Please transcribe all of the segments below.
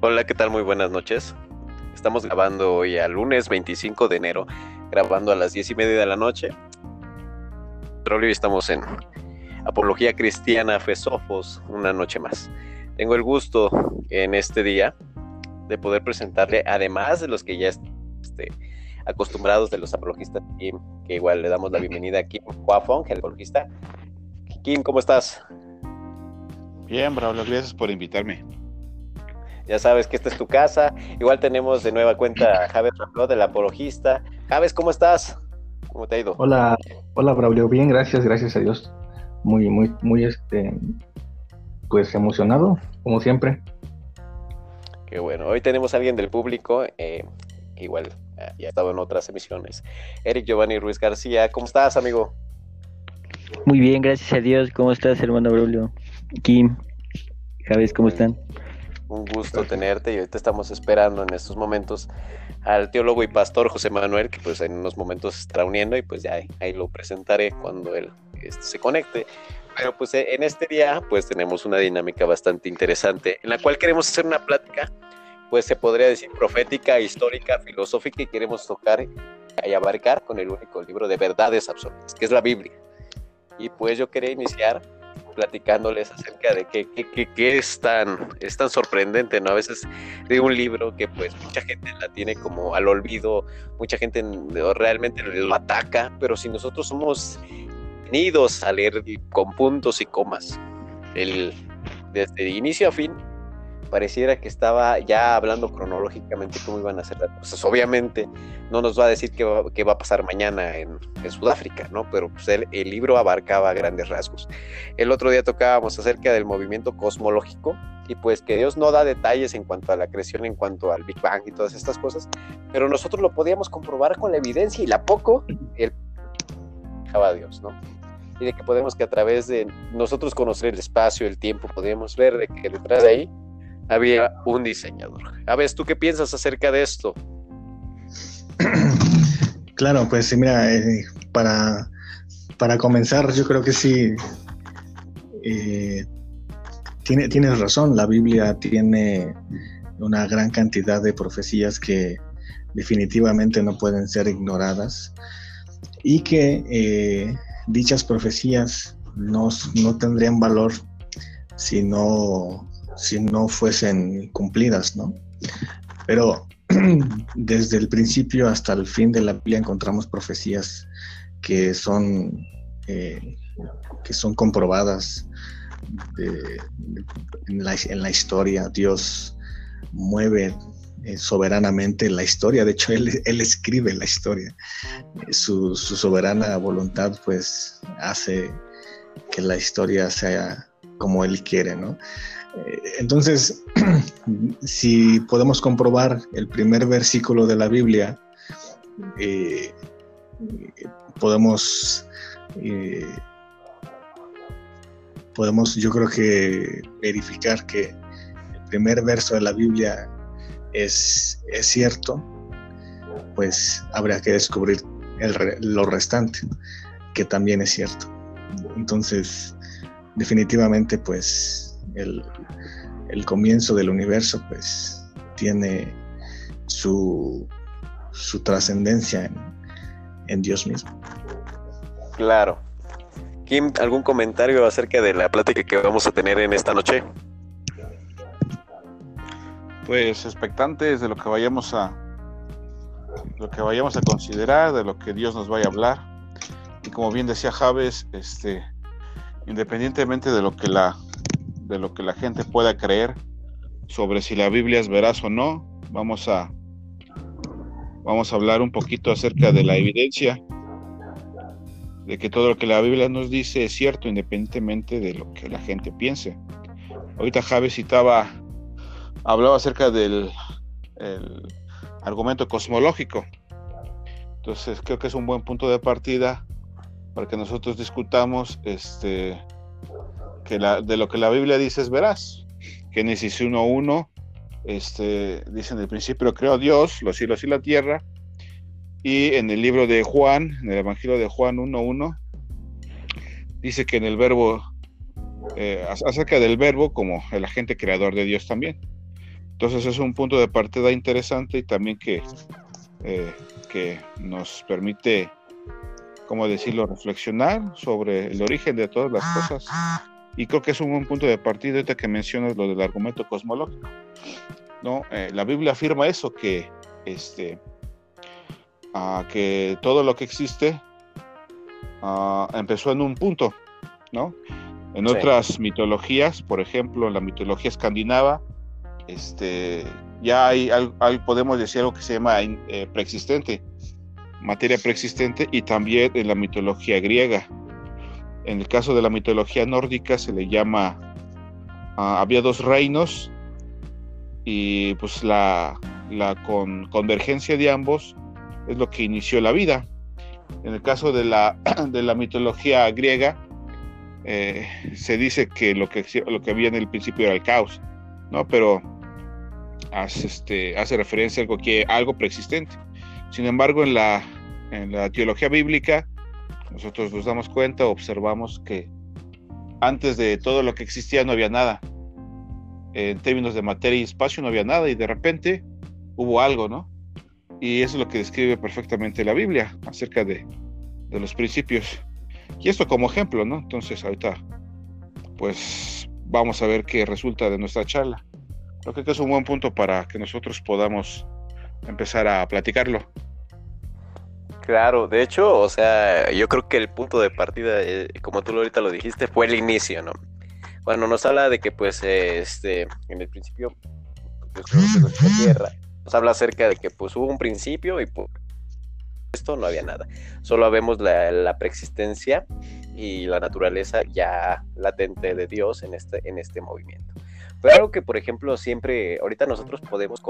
Hola, ¿qué tal? Muy buenas noches. Estamos grabando hoy a lunes 25 de enero, grabando a las 10 y media de la noche. Hoy estamos en Apología Cristiana Fesofos, una noche más. Tengo el gusto en este día de poder presentarle, además de los que ya este, acostumbrados de los apologistas, Kim, que igual le damos la bienvenida a Kim Huafong, el apologista. Kim, ¿cómo estás? Bien, Braulio, gracias por invitarme. Ya sabes que esta es tu casa. Igual tenemos de nueva cuenta a Javes del apologista. Javes, ¿cómo estás? ¿Cómo te ha ido? Hola, hola Braulio, bien, gracias, gracias a Dios. Muy, muy, muy, este, pues emocionado, como siempre. Qué bueno. Hoy tenemos a alguien del público, eh, igual eh, ya ha estado en otras emisiones. Eric Giovanni Ruiz García, ¿cómo estás, amigo? Muy bien, gracias a Dios. ¿Cómo estás, hermano Braulio? Kim, Javes, ¿cómo están? Un gusto tenerte y ahorita estamos esperando en estos momentos al teólogo y pastor José Manuel, que pues en unos momentos está uniendo y pues ya ahí, lo presentaré cuando él este, se conecte. Pero pues en este día pues tenemos una dinámica bastante interesante en la cual queremos hacer una plática pues se podría decir profética, histórica, filosófica y queremos tocar y abarcar con el único libro de verdades absolutas, que es la Biblia. Y pues yo quería iniciar platicándoles acerca de qué, qué, es, tan, es tan sorprendente, ¿no? A veces de un libro que pues mucha gente la tiene como al olvido, mucha gente realmente lo ataca, pero si nosotros somos venidos a leer con puntos y comas, el, desde inicio a fin, pareciera que estaba ya hablando cronológicamente cómo iban a ser las cosas. Obviamente no nos va a decir qué va, a pasar mañana en, Sudáfrica, ¿no? Pero pues, el, libro abarcaba grandes rasgos. El otro día tocábamos acerca del movimiento cosmológico y pues que Dios no da detalles en cuanto a la creación, en cuanto al Big Bang y todas estas cosas, pero nosotros lo podíamos comprobar con la evidencia y la poco, el a Dios, ¿no? Y de que podemos que a través de nosotros conocer el espacio, el tiempo, podemos ver de que detrás de ahí había un diseñador. A ver, ¿tú qué piensas acerca de esto? Claro, pues mira, eh, para, para comenzar, yo creo que sí, eh, tiene, tienes razón, la Biblia tiene una gran cantidad de profecías que definitivamente no pueden ser ignoradas y que eh, dichas profecías no, no tendrían valor si no si no fuesen cumplidas, ¿no? Pero desde el principio hasta el fin de la Biblia encontramos profecías que son, eh, que son comprobadas en, la, historia. Dios mueve eh, soberanamente la historia, de hecho Él, escribe la historia. Su, su, soberana voluntad pues hace que la historia sea como Él quiere, ¿no? Eh, entonces, si podemos comprobar el primer versículo de la Biblia, eh, podemos, eh, podemos, yo creo que verificar que el primer verso de la Biblia es, es cierto, pues habría que descubrir lo restante, que también es cierto. Entonces, definitivamente, pues el, comienzo del universo, pues tiene su, su trascendencia en, Dios mismo. Claro. Kim, ¿algún comentario acerca de la plática que vamos a tener en esta noche? Pues expectantes de lo que vayamos a lo que vayamos a considerar, de lo que Dios nos vaya a hablar. Y como bien decía Javes, este, independientemente de lo que la de lo que la gente pueda creer sobre si la Biblia es veraz o no. Vamos a, vamos a hablar un poquito acerca de la evidencia de que todo lo que la Biblia nos dice es cierto independientemente de lo que la gente piense. Ahorita Javi citaba, hablaba acerca del argumento cosmológico. Entonces creo que es un buen punto de partida para que nosotros discutamos este, que la, de lo que la Biblia dice es veraz. Génesis 1.1 este, dice en el principio creó Dios los cielos y la tierra. Y en el libro de Juan, en el Evangelio de Juan 1.1, dice que en el verbo eh, acerca del verbo como el agente creador de Dios también. Entonces es un punto de partida interesante y también que, eh, que nos permite, ¿cómo decirlo?, reflexionar sobre el origen de todas las cosas. Y creo que es un buen punto de partida ahorita que mencionas lo del argumento cosmológico. ¿no? Eh, la Biblia afirma eso, que, este, que todo lo que existe empezó en un punto, ¿no? En otras mitologías, por ejemplo, en la mitología escandinava, este, ya hay, podemos decir algo que se llama eh, preexistente, materia preexistente, y también en la mitología griega. En el caso de la mitología nórdica se le llama, ah, había dos reinos y pues la, la convergencia de ambos es lo que inició la vida. En el caso de la, de la mitología griega, eh, se dice que lo, que lo que había en el principio era el caos, ¿no? Pero hace, este, hace referencia a algo, algo preexistente. Sin embargo, en la, en la teología bíblica, nosotros nos damos cuenta, observamos que antes de todo lo que existía no había nada. En términos de materia y espacio no había nada y de repente hubo algo, ¿no? Y eso es lo que describe perfectamente la Biblia acerca de, de los principios. Y esto como ejemplo, ¿no? Entonces ahorita, pues vamos a ver qué resulta de nuestra charla. Creo que es un buen punto para que nosotros podamos empezar a platicarlo. Claro, de hecho, o sea, yo creo que el punto de partida, eh, como tú ahorita lo dijiste, fue el inicio, ¿no? Cuando nos habla de que, pues, este, en el principio, pues, tierra, nos habla acerca de que, pues, hubo un principio y, pues, esto no había nada. Solo vemos la, preexistencia y la naturaleza ya latente de Dios en este, en este movimiento. Algo que, por ejemplo, siempre, ahorita nosotros podemos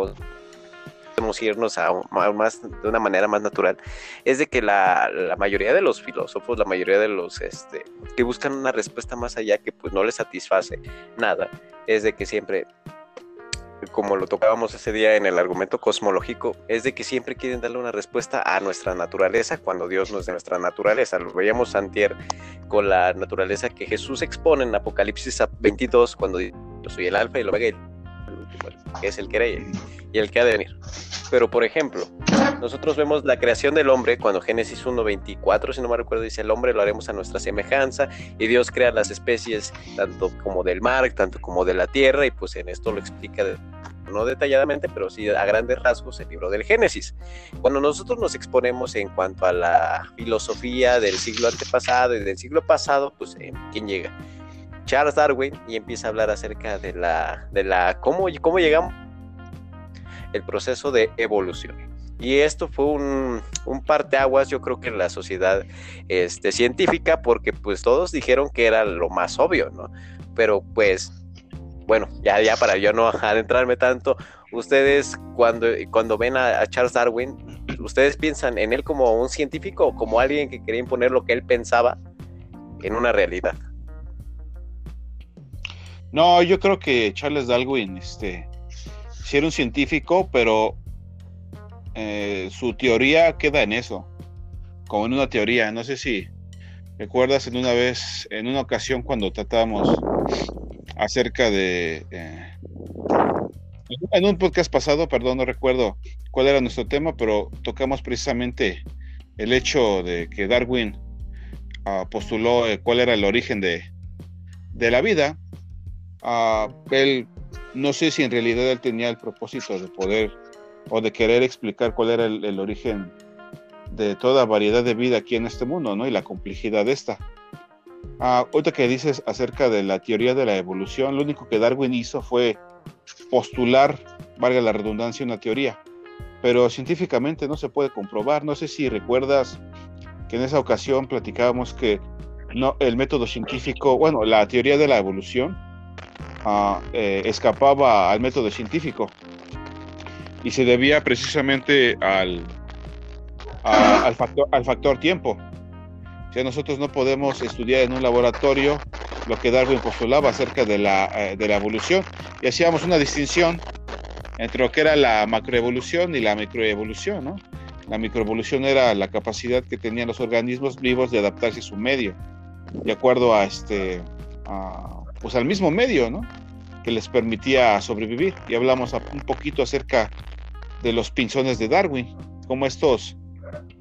podemos irnos a, más de una manera más natural, es de que la, mayoría de los filósofos, la mayoría de los este, que buscan una respuesta más allá que pues no les satisface nada, es de que siempre como lo tocábamos ese día en el argumento cosmológico, es de que siempre quieren darle una respuesta a nuestra naturaleza cuando Dios no es de nuestra naturaleza. Lo veíamos antier con la naturaleza que Jesús expone en Apocalipsis 22 cuando dice, yo soy el alfa y el omega, que es el que era y el que ha de venir. Pero, por ejemplo, nosotros vemos la creación del hombre cuando Génesis 1.24, si no me recuerdo, dice el hombre lo haremos a nuestra semejanza y Dios crea las especies tanto como del mar, tanto como de la tierra y pues en esto lo explica no detalladamente, pero sí a grandes rasgos el libro del Génesis. Cuando nosotros nos exponemos en cuanto a la filosofía del siglo antepasado y del siglo pasado, pues ¿quién llega? Charles Darwin y empieza a hablar acerca de la, de la cómo, cómo llegamos el proceso de evolución. Y esto fue un, un parteaguas, yo creo que en la sociedad este, científica, porque pues todos dijeron que era lo más obvio, ¿no? Pero pues, bueno, ya, ya para yo no adentrarme tanto, ustedes cuando, cuando ven a, Charles Darwin, ¿ustedes piensan en él como un científico o como alguien que quería imponer lo que él pensaba en una realidad? No, yo creo que Charles Darwin, este, si era un científico, pero eh, su teoría queda en eso, como en una teoría. No sé si recuerdas en una vez, en una ocasión cuando tratábamos acerca de... Eh, en un podcast pasado, perdón, no recuerdo cuál era nuestro tema, pero tocamos precisamente el hecho de que Darwin ah, postuló eh, cuál era el origen de, de la vida. Uh, él no sé si en realidad él tenía el propósito de poder o de querer explicar cuál era el, origen de toda variedad de vida aquí en este mundo, ¿no? Y la complejidad de esta. Ah, ahorita que dices acerca de la teoría de la evolución, lo único que Darwin hizo fue postular, valga la redundancia, una teoría, pero científicamente no se puede comprobar. No sé si recuerdas que en esa ocasión platicábamos que no, el método científico, bueno, la teoría de la evolución eh, escapaba al método científico y se debía precisamente al, al, factor, al factor tiempo. O nosotros no podemos estudiar en un laboratorio lo que Darwin postulaba acerca de la, eh, de la evolución y hacíamos una distinción entre lo que era la macroevolución y la microevolución. La microevolución era la capacidad que tenían los organismos vivos de adaptarse a su medio, de acuerdo a, este, a pues al mismo medio, ¿no? Que les permitía sobrevivir. Y hablamos un poquito acerca de los pinzones de Darwin, como estos,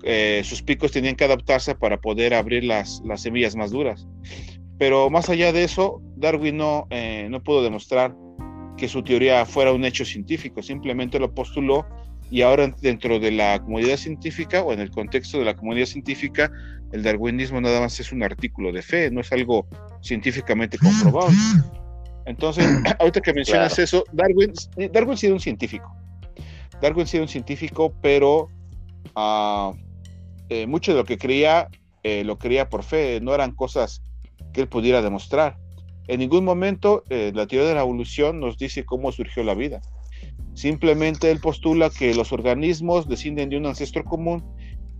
eh, sus picos tenían que adaptarse para poder abrir las, las semillas más duras. Pero más allá de eso, Darwin no, eh, no pudo demostrar que su teoría fuera un hecho científico, simplemente lo postuló y ahora dentro de la comunidad científica o en el contexto de la comunidad científica, el darwinismo nada más es un artículo de fe, no es algo científicamente comprobado. Entonces, ahorita que mencionas eso, Darwin, Darwin sí era un científico. Darwin sí era un científico, pero uh, mucho de lo que creía eh, lo creía por fe, no eran cosas que él pudiera demostrar. En ningún momento eh, la teoría de la evolución nos dice cómo surgió la vida. Simplemente él postula que los organismos descienden de un ancestro común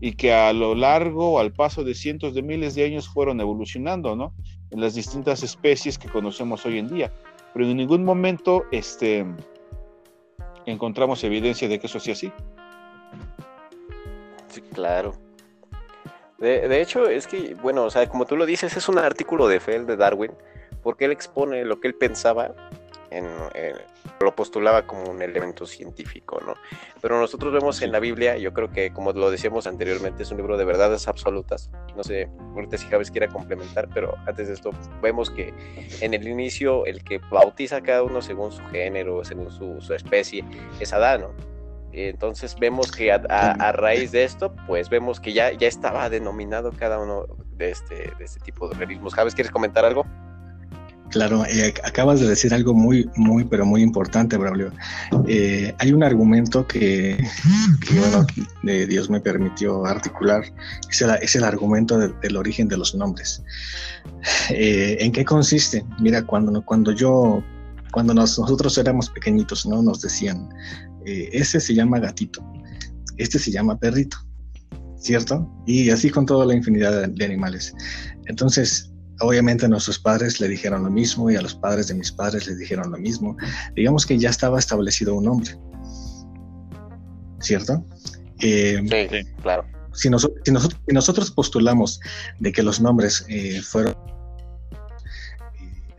y que a lo largo, al paso de cientos de miles de años, fueron evolucionando, ¿no? En las distintas especies que conocemos hoy en día. Pero en ningún momento este, encontramos evidencia de que eso sea así. Sí, claro. De, hecho, es que, bueno, o sea, como tú lo dices, es un artículo de Feld de Darwin, porque él expone lo que él pensaba, en, lo postulaba como un elemento científico, ¿no? Pero nosotros vemos en la Biblia, yo creo que, como lo decíamos anteriormente, es un libro de verdades absolutas. No sé, ahorita si Javes quiera complementar, pero antes de esto, vemos que en el inicio, el que bautiza a cada uno según su género, según su, especie, es Adán, ¿no? Entonces vemos que a, raíz de esto, pues vemos que ya, ya estaba denominado cada uno de este, de este tipo de organismos. Javes, ¿quieres comentar algo? Claro, eh, acabas de decir algo muy, muy, pero muy importante, Braulio. Eh, hay un argumento que, bueno, Dios me permitió articular, es el, es el argumento del origen de los nombres. Eh, ¿En qué consiste? Mira, cuando, cuando yo, cuando nosotros éramos pequeñitos, ¿no? Nos decían, ese se llama gatito, este se llama perrito, ¿cierto? Y así con toda la infinidad de, animales. Entonces, obviamente a nuestros padres le dijeron lo mismo y a los padres de mis padres les dijeron lo mismo. Digamos que ya estaba establecido un nombre, ¿cierto? Eh, sí, claro. Si, nosotros, postulamos de que los nombres eh, fueron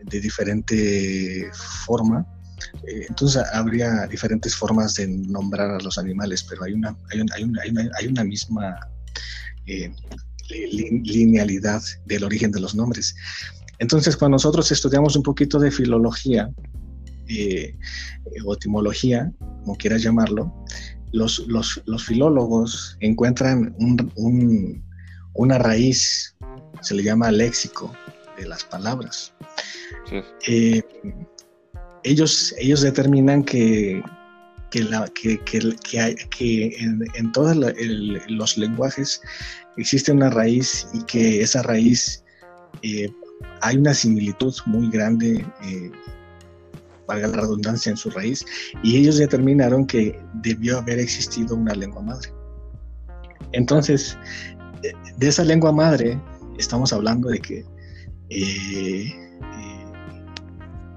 de diferente forma, eh, entonces habría diferentes formas de nombrar a los animales, pero hay una, hay, hay, una, misma eh, linealidad del origen de los nombres. Entonces, cuando nosotros estudiamos un poquito de filología eh, o etimología, como quieras llamarlo, los, los, los filólogos encuentran una raíz, se le llama léxico de las palabras. Sí ellos, ellos determinan que, que, en, todos los lenguajes existe una raíz y que esa raíz eh, hay una similitud muy grande, eh, valga la redundancia, en su raíz, y ellos determinaron que debió haber existido una lengua madre. Entonces, de esa lengua madre estamos hablando de que eh,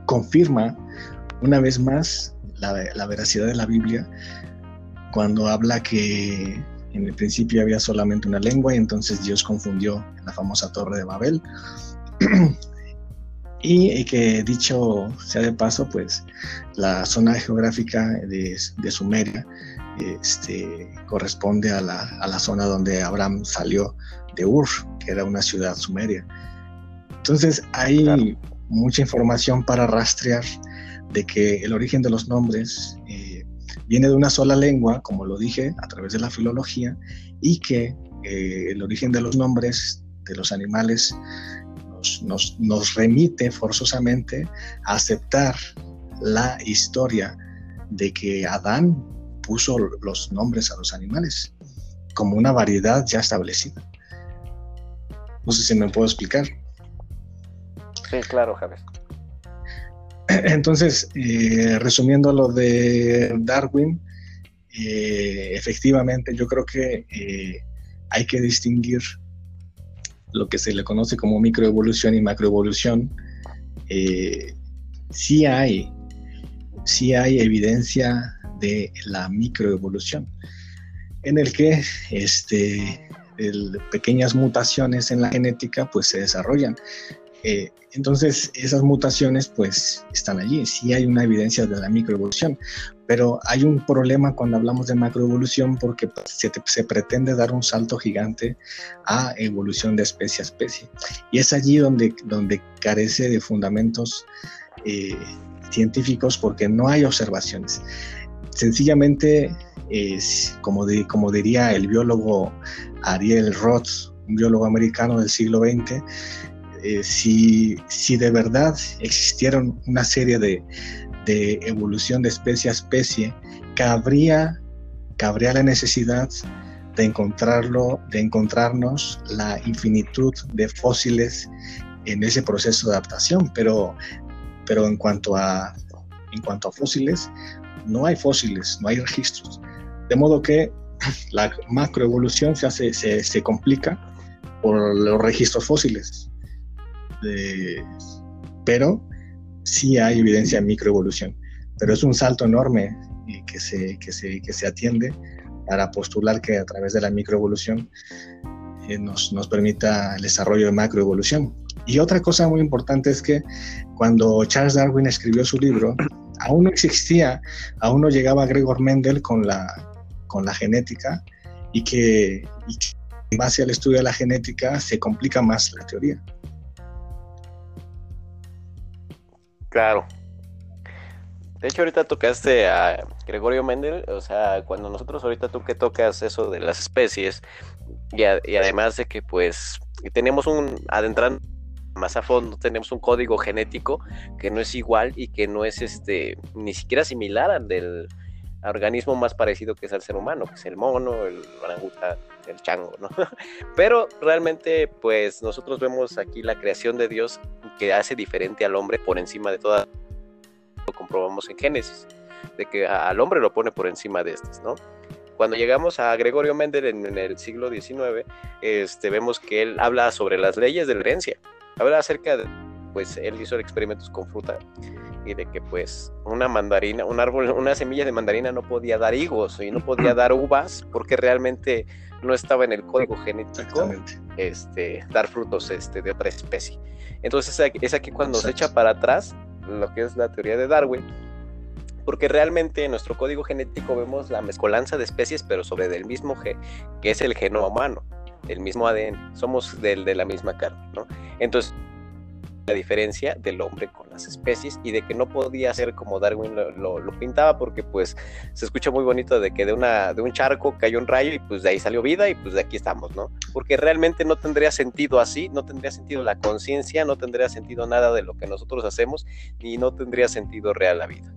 confirma una vez más la, veracidad de la Biblia cuando habla que en el principio había solamente una lengua y entonces Dios confundió en la famosa torre de Babel. y, que dicho sea de paso, pues la zona geográfica de, Sumeria este, corresponde a la, a la, zona donde Abraham salió de Ur, que era una ciudad sumeria. Entonces hay mucha información para rastrear de que el origen de los nombres eh, viene de una sola lengua, como lo dije, a través de la filología, y que eh, el origen de los nombres de los animales nos, nos, remite forzosamente a aceptar la historia de que Adán puso los nombres a los animales como una variedad ya establecida. No sé si me puedo explicar. Sí, claro, Javier. Entonces, eh, resumiendo lo de Darwin, eh, efectivamente yo creo que eh, hay que distinguir lo que se le conoce como microevolución y macroevolución. sí hay, sí hay evidencia de la microevolución, en el que este, pequeñas mutaciones en la genética pues se desarrollan Eh, entonces, esas mutaciones pues están allí, sí hay una evidencia de la microevolución, pero hay un problema cuando hablamos de macroevolución porque pues, se, pretende dar un salto gigante a evolución de especie a especie. Y es allí donde, donde carece de fundamentos eh, científicos porque no hay observaciones. Sencillamente, es, como, como diría el biólogo Ariel Roth, un biólogo americano del siglo XX, eh, si, si, de verdad existieron una serie de, de, evolución de especie a especie, cabría, cabría la necesidad de encontrarlo, de encontrarnos la infinitud de fósiles en ese proceso de adaptación, pero, pero en cuanto a en cuanto a fósiles, no hay fósiles, no hay registros. De modo que la macroevolución se, hace, se, se complica por los registros fósiles pero sí hay evidencia de microevolución. Pero es un salto enorme que se, que se, que se atiende para postular que a través de la microevolución eh, nos, nos, permita el desarrollo de macroevolución. Y otra cosa muy importante es que cuando Charles Darwin escribió su libro, aún no existía, aún no llegaba Gregor Mendel con la, con la genética y que, y que en base al estudio de la genética se complica más la teoría. Claro. De hecho, ahorita tocaste a Gregorio Mendel, o sea, cuando nosotros ahorita tú que tocas eso de las especies, y, además de que pues tenemos un, adentrando más a fondo, tenemos un código genético que no es igual y que no es este, ni siquiera similar al del organismo más parecido que es al ser humano, que es el mono, el orangutan, el chango, ¿no? Pero realmente, pues nosotros vemos aquí la creación de Dios que hace diferente al hombre por encima de toda. Lo comprobamos en Génesis, de que al hombre lo pone por encima de estos, ¿no? Cuando llegamos a Gregorio Mendel en, el siglo XIX, este, vemos que él habla sobre las leyes de la herencia, habla acerca de, pues él hizo experimentos con fruta y de que pues una mandarina, un árbol, una semilla de mandarina no podía dar higos y no podía dar uvas porque realmente no estaba en el código genético este, dar frutos este, de otra especie. Entonces es aquí cuando se echa para atrás lo que es la teoría de Darwin, porque realmente en nuestro código genético vemos la mezcolanza de especies, pero sobre del mismo gen, que es el genoma humano, el mismo ADN, somos del, de la misma carne, ¿no? Entonces, la diferencia del hombre con las especies y de que no podía ser como Darwin lo, pintaba porque pues se escucha muy bonito de que de, una, de un charco cayó un rayo y pues de ahí salió vida y pues de aquí estamos, ¿no? Porque realmente no tendría sentido así, no tendría sentido la conciencia, no tendría sentido nada de lo que nosotros hacemos y no tendría sentido real la vida.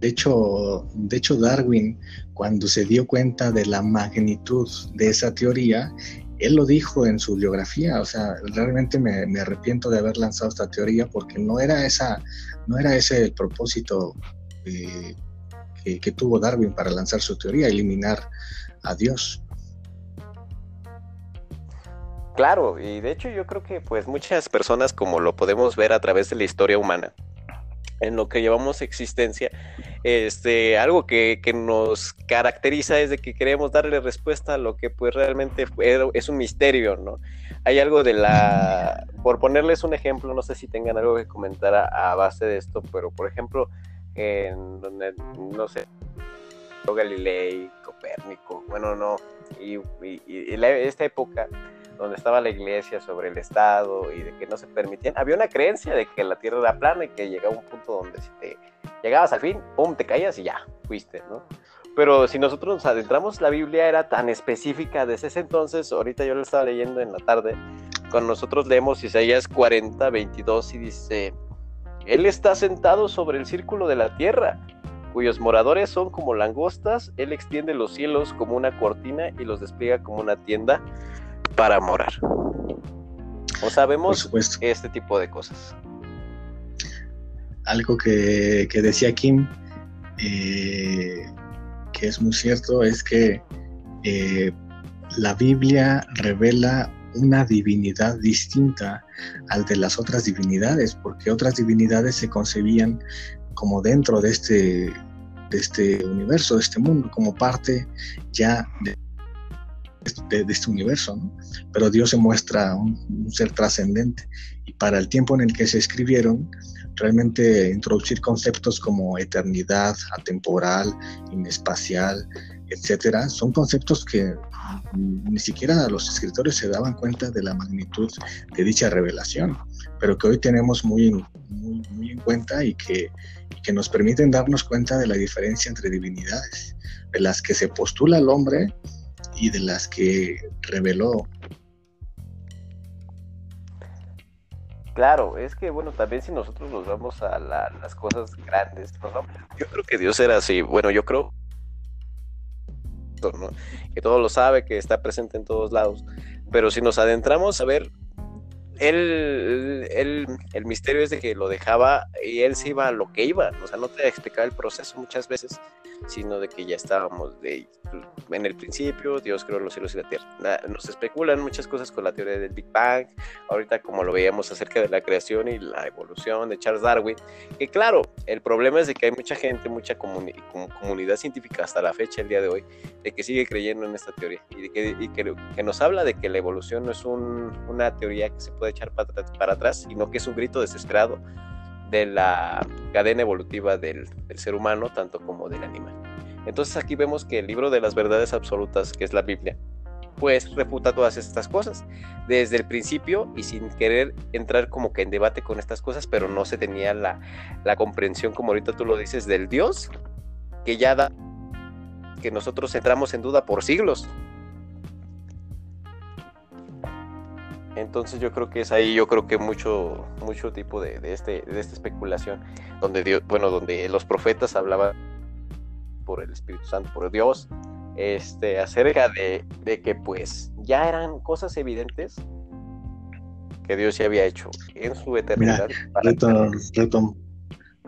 De hecho, de hecho, Darwin, cuando se dio cuenta de la magnitud de esa teoría, él lo dijo en su biografía, o sea, realmente me, arrepiento de haber lanzado esta teoría porque no era esa, no era ese el propósito eh, que, tuvo Darwin para lanzar su teoría, eliminar a Dios. Claro, y de hecho yo creo que pues muchas personas como lo podemos ver a través de la historia humana, en lo que llevamos existencia, este, algo que, nos caracteriza es de que queremos darle respuesta a lo que pues realmente es un misterio, ¿no? Hay algo de la, por ponerles un ejemplo, no sé si tengan algo que comentar a, base de esto, pero por ejemplo, en donde, no sé, Galilei, Copérnico, bueno, no, y, y, esta época donde estaba la iglesia sobre el Estado y de que no se permitían. Había una creencia de que la Tierra era plana y que llegaba un punto donde si te llegabas al fin, pum, te caías y ya, fuiste, ¿no? Pero si nosotros nos adentramos, la Biblia era tan específica desde ese entonces, ahorita yo lo estaba leyendo en la tarde, cuando nosotros leemos Isaías 40, 22 y dice, Él está sentado sobre el círculo de la tierra, cuyos moradores son como langostas, Él extiende los cielos como una cortina y los despliega como una tienda para morar. O sabemos este tipo de cosas. Algo que, decía Kim, eh, que es muy cierto, es que eh, la Biblia revela una divinidad distinta al de las otras divinidades, porque otras divinidades se concebían como dentro de este, de este universo, de este mundo, como parte ya de de, este universo, pero Dios se muestra un, ser trascendente y para el tiempo en el que se escribieron, realmente introducir conceptos como eternidad, atemporal, inespacial, etcétera, son conceptos que ni siquiera los escritores se daban cuenta de la magnitud de dicha revelación, pero que hoy tenemos muy, muy, en cuenta y que, y que nos permiten darnos cuenta de la diferencia entre divinidades, de las que se postula el hombre y de las que reveló. Claro, es que bueno, también si nosotros nos vamos a las cosas grandes, yo creo que Dios era así, bueno, yo creo que todo lo sabe, que está presente en todos lados, pero si nos adentramos a ver él, el misterio es de que lo dejaba y él se iba a lo que iba, o sea, no te explicaba el proceso muchas veces, sino de que ya estábamos de, en el principio, Dios creó los cielos y la tierra. Nos especulan muchas cosas con la teoría del Big Bang, ahorita como lo veíamos acerca de la creación y la evolución de Charles Darwin, que claro, el problema es de que hay mucha gente, mucha comunidad científica hasta la fecha, el día de hoy, de que sigue creyendo en esta teoría y, de que, que, nos habla de que la evolución no es una teoría que se puede echar para, para atrás, sino que es un grito desesperado de la cadena evolutiva del, ser humano, tanto como del animal. Entonces aquí vemos que el libro de las verdades absolutas, que es la Biblia, pues refuta todas estas cosas desde el principio y sin querer entrar como que en debate con estas cosas, pero no se tenía la, la comprensión, como ahorita tú lo dices, del Dios, que ya da que nosotros entramos en duda por siglos. Entonces yo creo que es ahí, yo creo que mucho, mucho tipo de, este, de esta especulación, donde Dios, bueno, donde los profetas hablaban por el Espíritu Santo, por Dios, este, acerca de, que pues ya eran cosas evidentes que Dios ya había hecho en su eternidad.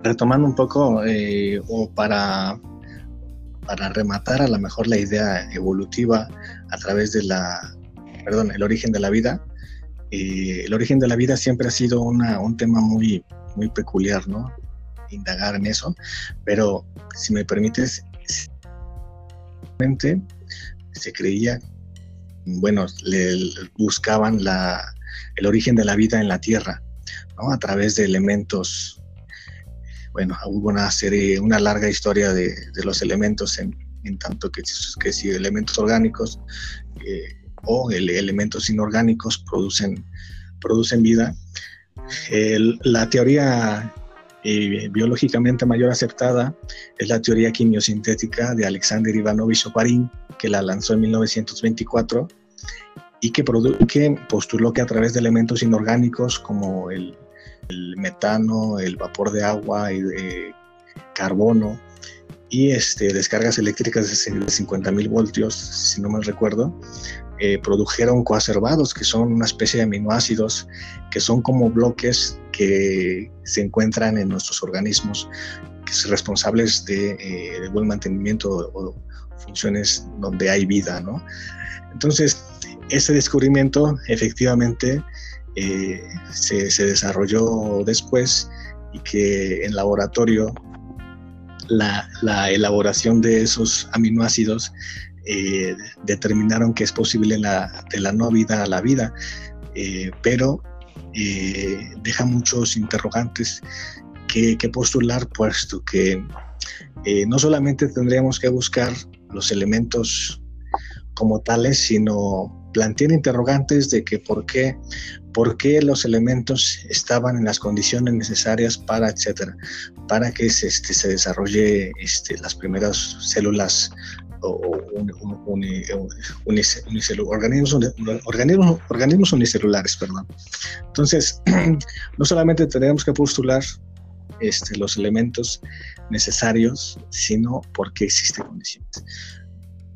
retomando un poco, eh, o para, para rematar a lo mejor la idea evolutiva a través de la, perdón, el origen de la vida, el origen de la vida siempre ha sido un tema muy, muy peculiar, ¿no? Indagar en eso, pero si me permites, se creía, bueno, le buscaban la, el origen de la vida en la Tierra, ¿no? A través de elementos, bueno, hubo una serie, una larga historia de, los elementos en, tanto que, que si elementos orgánicos, eh, o elementos inorgánicos producen, producen vida. la teoría eh, biológicamente mayor aceptada es la teoría quimiosintética de Alexander Ivanovich Oparin, que la lanzó en 1924 y que, que postuló que a través de elementos inorgánicos como el, metano, el vapor de agua y de carbono y este, descargas eléctricas de 50.000 voltios, si no mal recuerdo, eh, produjeron coacervados, que son una especie de aminoácidos que son como bloques que se encuentran en nuestros organismos, que son responsables de, eh, buen mantenimiento o, funciones donde hay vida. ¿no? Entonces, ese descubrimiento efectivamente eh, se, desarrolló después y que en laboratorio la, la elaboración de esos aminoácidos eh, determinaron que es posible la, de la no vida a la vida, eh, pero eh, deja muchos interrogantes que, postular, puesto que no solamente tendríamos que buscar los elementos como tales, sino plantear interrogantes de que por qué, por qué los elementos estaban en las condiciones necesarias para, etcétera, para que se, este, se desarrolle este, las primeras células o organismos, organismos, unicelulares. Perdón. Entonces, no solamente tenemos que postular este, los elementos necesarios, sino porque existen condiciones.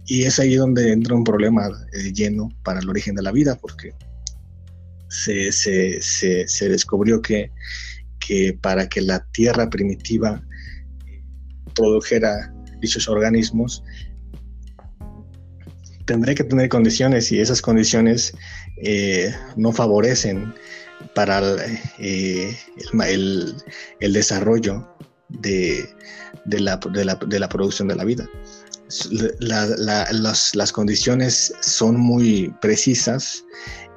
Y es ahí donde entra un problema eh, lleno para el origen de la vida, porque se, se, se, se descubrió que, que, para que la tierra primitiva produjera dichos organismos, tendré que tener condiciones y esas condiciones eh, no favorecen para el, desarrollo de, la, producción de la vida. las condiciones son muy precisas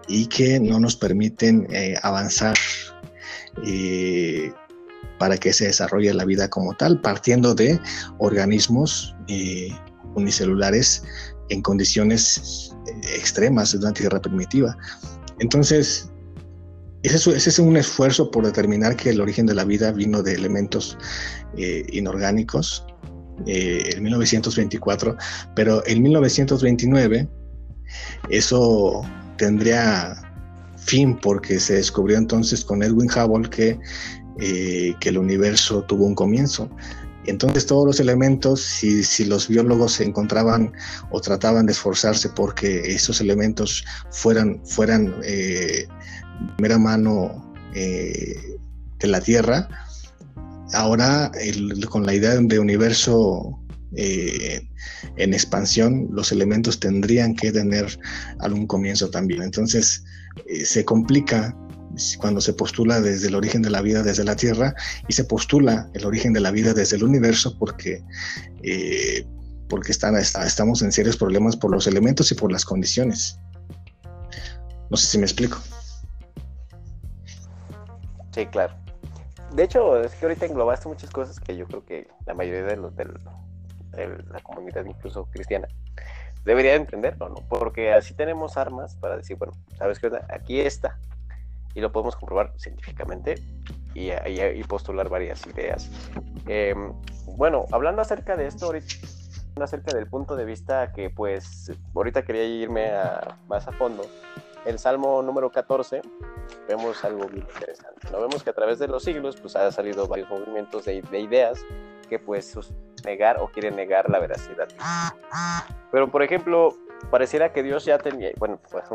y que no nos permiten eh, avanzar eh, para que se desarrolle la vida como tal, partiendo de organismos unicelulares en condiciones extremas de una tierra primitiva. Entonces, ese es, un esfuerzo por determinar que el origen de la vida vino de elementos inorgánicos en 1924, pero en 1929 eso tendría fin porque se descubrió entonces con Edwin Hubble que, eh, que el universo tuvo un comienzo. Entonces todos los elementos, si, si, los biólogos se encontraban o trataban de esforzarse porque esos elementos fueran, fueran eh, primera mano eh, de la Tierra, ahora con la idea de universo eh, en expansión, los elementos tendrían que tener algún comienzo también. Entonces, eh, se complica cuando se postula desde el origen de la vida desde la Tierra y se postula el origen de la vida desde el universo porque, eh, porque están, estamos en serios problemas por los elementos y por las condiciones. No sé si me explico. Sí, claro. De hecho, es que ahorita englobaste muchas cosas que yo creo que la mayoría de los, de, la comunidad incluso cristiana, debería entenderlo, ¿no? Porque así tenemos armas para decir, bueno, ¿sabes qué? Aquí está. Y lo podemos comprobar científicamente y, y, postular varias ideas. Em, bueno, hablando acerca de esto, ahorita, acerca del punto de vista que pues ahorita quería irme a, más a fondo. El Salmo número 14 vemos algo muy interesante. ¿no? Vemos que a través de los siglos pues ha salido varios movimientos de, de ideas que pues negar o quiere negar la veracidad. Pero, por ejemplo, pareciera que Dios ya tenía, bueno, pues,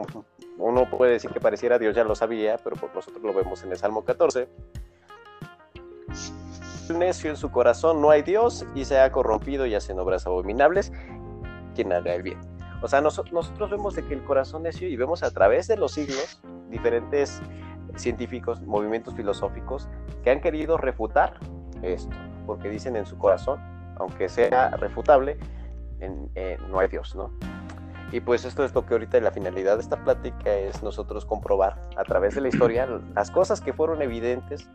uno puede decir que pareciera Dios ya lo sabía, pero por nosotros lo vemos en el Salmo 14. Necio en su corazón no hay Dios y se ha corrompido y hacen obras abominables, quien haga el bien. O sea, nosotros vemos que el corazón necio y vemos a través de los siglos diferentes científicos, movimientos filosóficos que han querido refutar esto, porque dicen en su corazón aunque sea refutable, en, no hay Dios, ¿no? Y pues esto es lo que ahorita la finalidad de esta plática es nosotros comprobar a través de la historia las cosas que fueron evidentes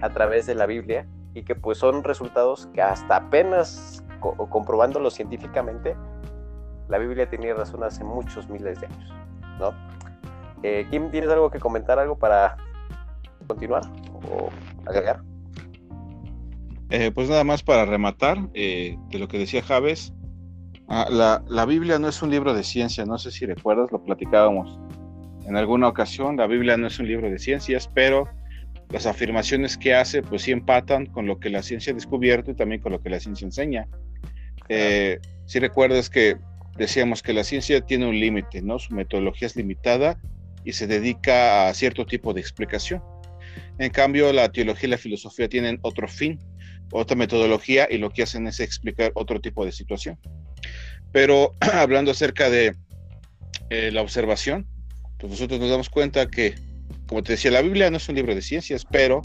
a través de la Biblia y que pues son resultados que hasta apenas comprobándolo científicamente, la Biblia tenía razón hace muchos miles de años, ¿no? Eh, Kim, ¿tienes algo que comentar, algo para continuar o agregar? Eh, pues nada más para rematar eh, de lo que decía Javes, ah, la, Biblia no es un libro de ciencia, no sé si recuerdas, lo platicábamos en alguna ocasión, la Biblia no es un libro de ciencias, pero las afirmaciones que hace pues sí empatan con lo que la ciencia ha descubierto y también con lo que la ciencia enseña. Eh, si recuerdas que decíamos que la ciencia tiene un límite, ¿no? Su metodología es limitada y se dedica a cierto tipo de explicación. En cambio, la teología y la filosofía tienen otro fin, otra metodología y lo que hacen es explicar otro tipo de situación. Pero hablando acerca de eh, la observación, pues nosotros nos damos cuenta que, como te decía, la Biblia no es un libro de ciencias, pero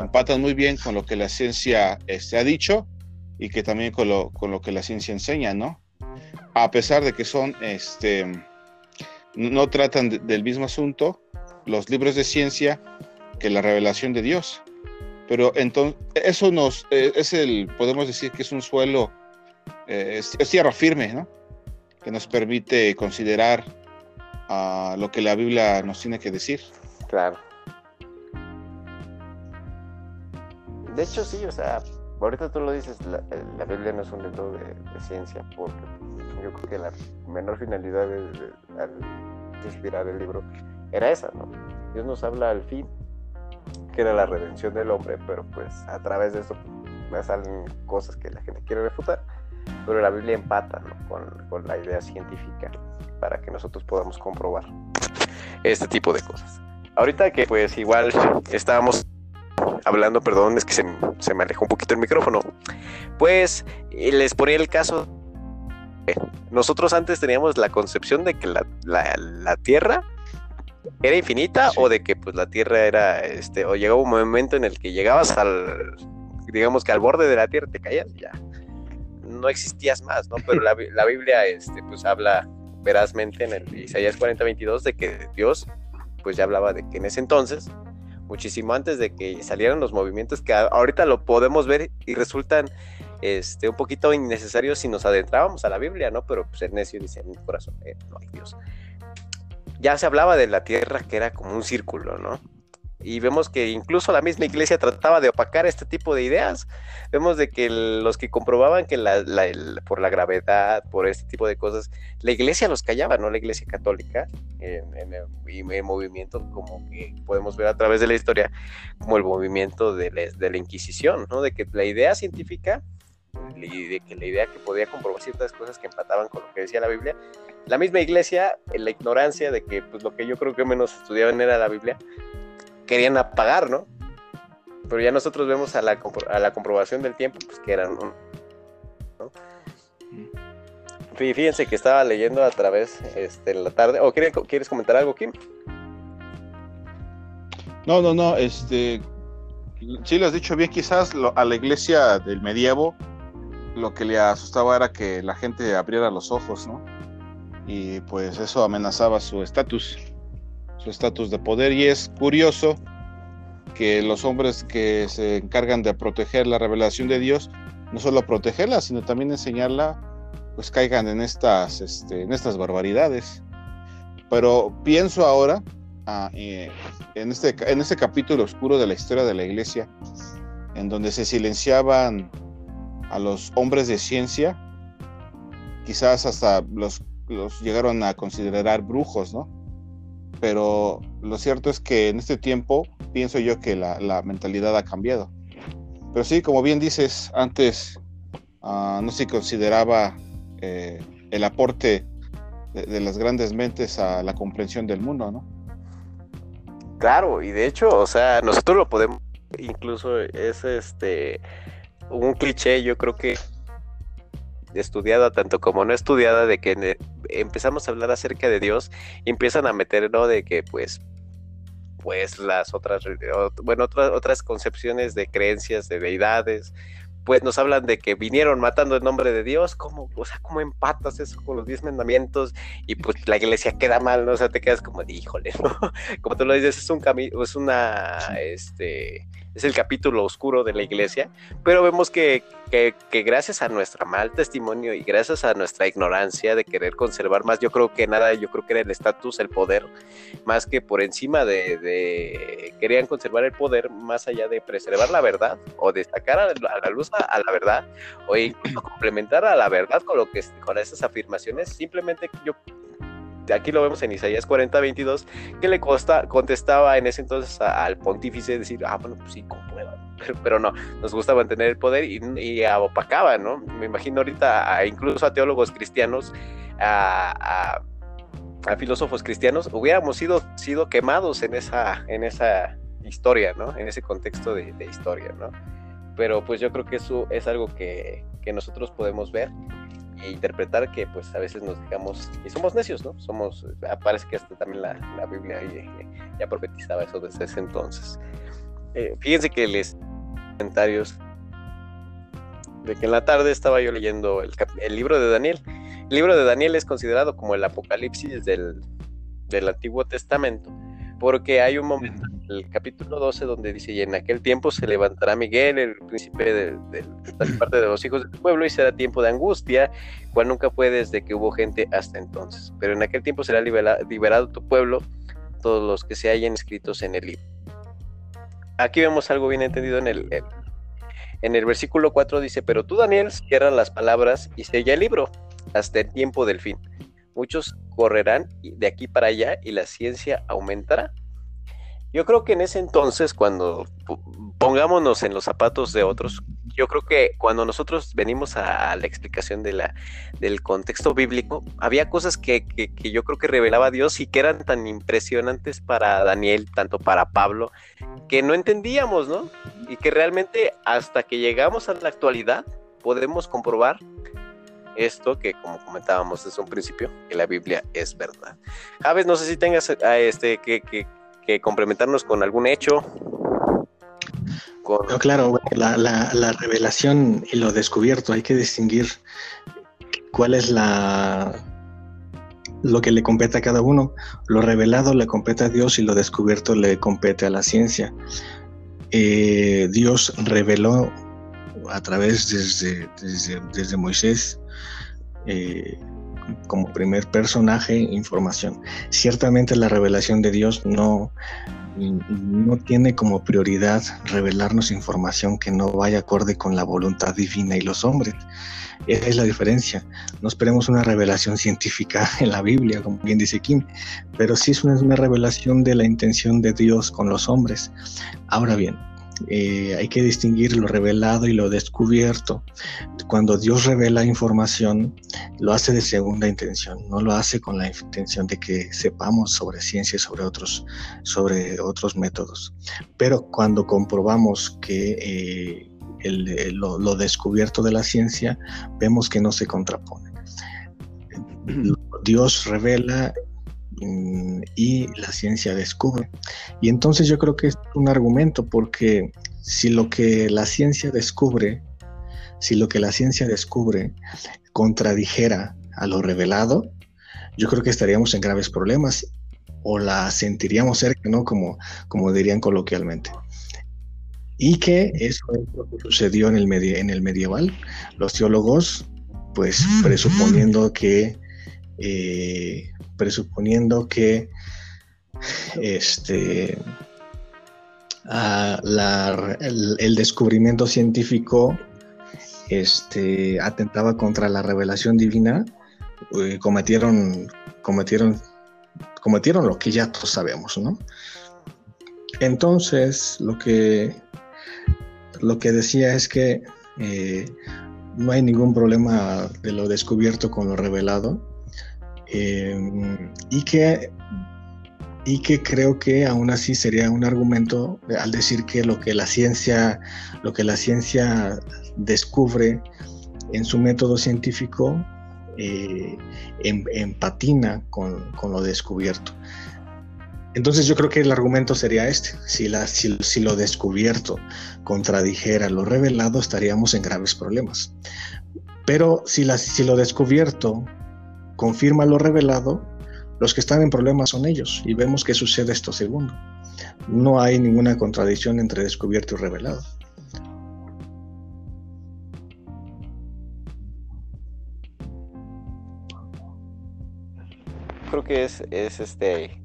empatan muy bien con lo que la ciencia este, ha dicho y que también con lo, con lo que la ciencia enseña, ¿no? A pesar de que son, este, no tratan del mismo asunto, los libros de ciencia que la revelación de Dios. Pero entonces, eso nos, eh, es el, podemos decir que es un suelo, eh, es, tierra firme, ¿no? Que nos permite considerar a lo que la Biblia nos tiene que decir. Claro. De hecho, sí, o sea, ahorita tú lo dices, la, Biblia no es un libro de, ciencia, porque yo creo que la menor finalidad de, de, inspirar el libro era esa, ¿no? Dios nos habla al fin que era la redención del hombre, pero pues a través de eso me salen cosas que la gente quiere refutar, pero la Biblia empata con, con la idea científica para que nosotros podamos comprobar este tipo de cosas. Ahorita que pues igual estábamos hablando, perdón, es que se, se, me alejó un poquito el micrófono, pues les ponía el caso, nosotros antes teníamos la concepción de que la, la, la Tierra era infinita o de que pues la Tierra era, este, o llegaba un momento en el que llegabas al, digamos que al borde de la Tierra te caías y ya no existías más, ¿no? Pero la, la Biblia, este, pues habla verazmente en el Isaías 40, 22 de que Dios, pues ya hablaba de que en ese entonces, muchísimo antes de que salieran los movimientos que ahorita lo podemos ver y resultan este, un poquito innecesarios si nos adentrábamos a la Biblia, ¿no? Pero pues el necio dice en mi corazón, eh, no hay Dios. Ya se hablaba de la tierra que era como un círculo, ¿no? Y vemos que incluso la misma iglesia trataba de opacar este tipo de ideas. Vemos de que los que comprobaban que la, por la gravedad, por este tipo de cosas, la iglesia los callaba, no la iglesia católica, en, el, movimiento como que podemos ver a través de la historia, como el movimiento de la, de la Inquisición, ¿no? de que la idea científica y de que la idea que podía comprobar ciertas cosas que empataban con lo que decía la Biblia, la misma iglesia, en la ignorancia de que pues, lo que yo creo que menos estudiaban era la Biblia, querían apagar, ¿no? Pero ya nosotros vemos a la, a la comprobación del tiempo, pues que eran, ¿no? Fíjense que estaba leyendo a través este, la tarde. ¿O quieres, quieres comentar algo, Kim? No, no, no. Este, sí lo has dicho bien. Quizás a la iglesia del medievo lo que le asustaba era que la gente abriera los ojos, ¿no? Y pues eso amenazaba su estatus su estatus de poder y es curioso que los hombres que se encargan de proteger la revelación de Dios, no solo protegerla, sino también enseñarla, pues caigan en estas, este, en estas barbaridades. Pero pienso ahora ah, eh, en, este, en este capítulo oscuro de la historia de la iglesia, en donde se silenciaban a los hombres de ciencia, quizás hasta los, los llegaron a considerar brujos, ¿no? Pero lo cierto es que en este tiempo pienso yo que la, mentalidad ha cambiado. Pero sí, como bien dices, antes ah, no se consideraba eh, el aporte de, las grandes mentes a la comprensión del mundo, ¿no? Claro, y de hecho, o sea, nosotros lo podemos, incluso es este un cliché, yo creo que estudiada tanto como no estudiada de que empezamos a hablar acerca de Dios y empiezan a meter no de que pues pues las otras bueno otras otras concepciones de creencias de deidades pues nos hablan de que vinieron matando en nombre de Dios, ¿cómo, o sea, cómo empatas eso con los diez mandamientos? Y pues la iglesia queda mal, ¿no? O sea, te quedas como, híjole, ¿no? Como tú lo dices, es un camino, es una, este, es el capítulo oscuro de la iglesia, pero vemos que, gracias a nuestro mal testimonio y gracias a nuestra ignorancia de querer conservar más, yo creo que nada, yo creo que era el estatus, el poder, más que por encima de, querían conservar el poder más allá de preservar la verdad o destacar a la, luz a, la verdad o incluso complementar a la verdad con lo que con esas afirmaciones, simplemente yo aquí lo vemos en Isaías 40, 22, que le contestaba en ese entonces al pontífice decir, ah, bueno, pues sí, comprueba, pero, no, nos gusta mantener el poder y, y opacaba, ¿no? Me imagino ahorita incluso a teólogos cristianos, a, filósofos cristianos, hubiéramos sido, sido quemados en esa, en esa historia, ¿no? En ese contexto de, de historia, ¿no? Pero pues yo creo que eso es algo que, que nosotros podemos ver e interpretar que pues a veces nos digamos y somos necios, ¿no? Somos, parece que hasta también la, la Biblia ya, profetizaba eso desde ese entonces. Eh, fíjense que les comentarios de que en la tarde estaba yo leyendo el, el, libro de Daniel. El libro de Daniel es considerado como el apocalipsis del, del Antiguo Testamento porque hay un momento, el capítulo 12, donde dice, y en aquel tiempo se levantará Miguel, el príncipe de, parte de los hijos del pueblo, y será tiempo de angustia, cual nunca fue desde que hubo gente hasta entonces. Pero en aquel tiempo será liberado tu pueblo, todos los que se hayan escritos en el libro. Aquí vemos algo bien entendido en el, en el versículo 4 dice, pero tú Daniel cierra las palabras y sella el libro hasta el tiempo del fin muchos correrán de aquí para allá y la ciencia aumentará. Yo creo que en ese entonces, cuando pongámonos en los zapatos de otros, yo creo que cuando nosotros venimos a, la explicación de la, del contexto bíblico, había cosas que, que, yo creo que revelaba Dios y que eran tan impresionantes para Daniel, tanto para Pablo, que no entendíamos, ¿no? Y que realmente hasta que llegamos a la actualidad podemos comprobar esto que como comentábamos desde un principio, que la Biblia es verdad. Javes, no sé si tengas a este, que, que, complementarnos con algún hecho. claro, la, revelación y lo descubierto, hay que distinguir cuál es la lo que le compete a cada uno. Lo revelado le compete a Dios y lo descubierto le compete a la ciencia. Eh, Dios reveló a través desde, desde, Moisés eh, como primer personaje información. Ciertamente la revelación de Dios no, no tiene como prioridad revelarnos información que no vaya acorde con la voluntad divina y los hombres. Esa es la diferencia. No esperemos una revelación científica en la Biblia, como bien dice Kim, pero sí es una, una revelación de la intención de Dios con los hombres. Ahora bien, eh, hay que distinguir lo revelado y lo descubierto. Cuando Dios revela información, lo hace de segunda intención, no lo hace con la intención de que sepamos sobre ciencia y sobre otros, sobre otros métodos. Pero cuando comprobamos que eh, lo, descubierto de la ciencia, vemos que no se contrapone. Dios revela y la ciencia descubre. Y entonces yo creo que es un argumento porque si lo que la ciencia descubre, si lo que la ciencia descubre contradijera a lo revelado, yo creo que estaríamos en graves problemas o la sentiríamos cerca, ¿no? Como, como dirían coloquialmente. Y que eso es lo que sucedió en el, en el medieval. Los teólogos, pues presuponiendo que eh, presuponiendo que este, el, descubrimiento científico este, atentaba contra la revelación divina, eh, cometieron, cometieron, cometieron lo que ya todos sabemos, ¿no? Entonces, lo que, lo que decía es que eh, no hay ningún problema de lo descubierto con lo revelado, Em, y, que, y que creo que aún así sería un argumento al decir que lo que la ciencia, lo que la ciencia descubre en su método científico eh, em, empatina con, con, lo descubierto. Entonces yo creo que el argumento sería este. Si, la, si, si, lo descubierto contradijera lo revelado, estaríamos en graves problemas. Pero si, la, si lo descubierto confirma lo revelado, los que están en problemas son ellos y vemos que sucede esto segundo. No hay ninguna contradicción entre descubierto y revelado. Creo que es, es este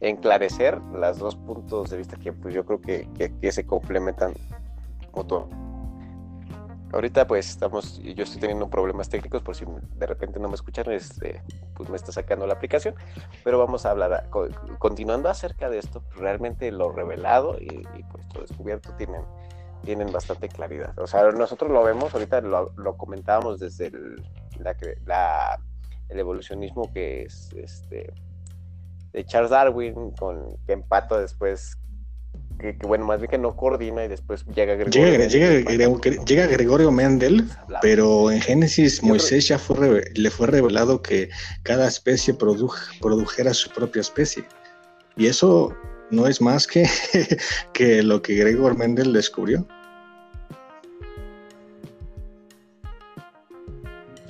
enclarecer los dos puntos de vista que pues yo creo que, que, que se complementan mutuamente Ahorita pues estamos, yo estoy teniendo problemas técnicos por si de repente no me escuchan, este, pues me está sacando la aplicación, pero vamos a hablar, continuando acerca de esto, realmente lo revelado y, pues lo descubierto tienen, tienen bastante claridad. O sea, nosotros lo vemos, ahorita lo, comentábamos desde el, la, el evolucionismo que es este de Charles Darwin, con que empata después que, bueno, más bien que no coordina y después llega Gregorio. Llega, Gregorio Mendel, pero en Génesis Moisés ya fue, le fue revelado que cada especie produjera su propia especie. Y eso no es más que, que lo que Gregorio Mendel descubrió.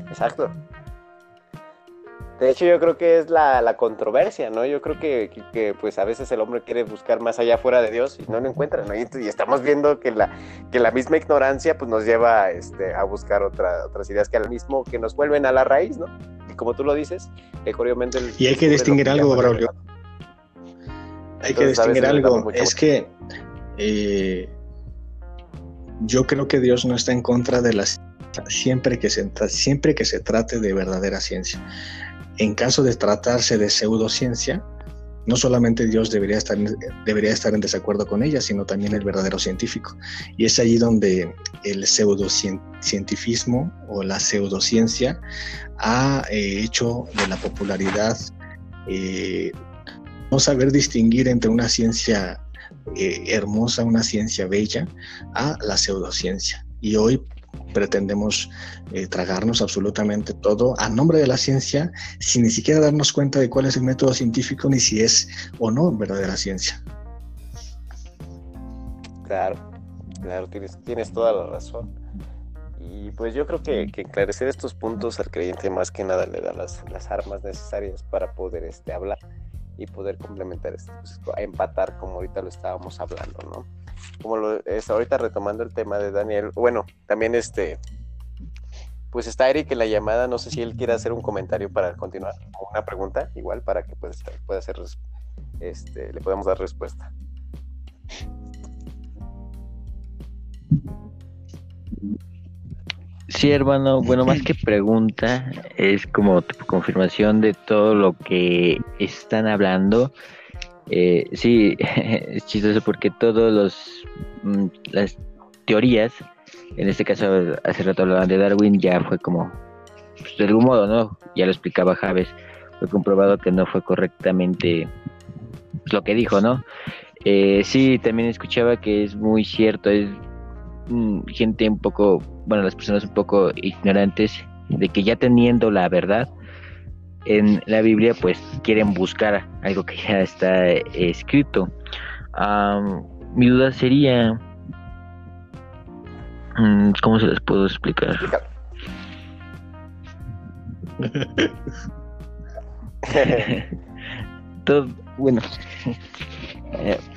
Exacto. De hecho, yo creo que es la, controversia, ¿no? Yo creo que, pues a veces el hombre quiere buscar más allá fuera de Dios y no lo encuentra, ¿no? Y, estamos viendo que la, que la misma ignorancia pues nos lleva este, a buscar otras ideas que al mismo, que nos vuelven a la raíz, ¿no? Y como tú lo dices, obviamente... Y hay que distinguir algo, Braulio. Hay que distinguir algo. Es que eh, yo creo que Dios no está en contra de las siempre que se siempre que se trate de verdadera ciencia en caso de tratarse de pseudociencia, no solamente Dios debería estar, debería estar en desacuerdo con ella, sino también el verdadero científico. Y es allí donde el pseudocientifismo o la pseudociencia ha eh, hecho de la popularidad eh, no saber distinguir entre una ciencia eh, hermosa, una ciencia bella, a la pseudociencia. Y hoy pretendemos eh, tragarnos absolutamente todo a nombre de la ciencia sin ni siquiera darnos cuenta de cuál es el método científico ni si es o no verdadera ciencia. Claro. Claro, tienes, tienes toda la razón. Y pues yo creo que, que, esclarecer estos puntos al creyente más que nada le da las, las armas necesarias para poder este, hablar y poder complementar, este, pues, empatar como ahorita lo estábamos hablando, ¿no? Como lo es ahorita retomando el tema de Daniel, bueno, también este, pues está Eric en la llamada, no sé si él quiere hacer un comentario para continuar, o una pregunta, igual, para que pueda hacer, este, le podamos dar respuesta. Sí, hermano, bueno, más que pregunta, es como confirmación de todo lo que están hablando. Eh, sí, es chistoso porque todos los mm, las teorías, en este caso hace rato hablaban de Darwin, ya fue como, pues, de algún modo, ¿no? Ya lo explicaba Javes, fue comprobado que no fue correctamente pues, lo que dijo, ¿no? Eh, sí, también escuchaba que es muy cierto, es gente un poco bueno, las personas un poco ignorantes de que ya teniendo la verdad en la Biblia, pues quieren buscar algo que ya está escrito. mi duda sería, mm, ¿cómo se les puedo explicar? Todo, bueno.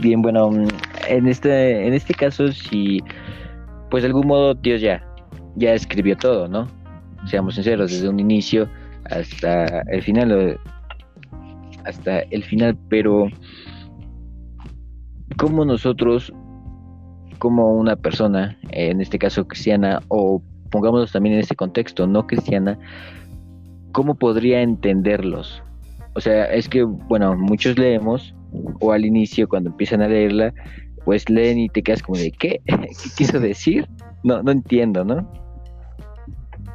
Bien, bueno, en este, en este caso, si pues de algún modo Dios ya, ya escribió todo, ¿no? Seamos sinceros, desde un inicio hasta el final, hasta el final, pero como nosotros, como una persona, en este caso cristiana, o pongámoslo también en este contexto, no cristiana, ¿cómo podría entenderlos? O sea, es que, bueno, muchos leemos, o al inicio, cuando empiezan a leerla, pues leen y te quedas como de ¿qué? ¿Qué quiso decir? No, no entiendo, ¿no?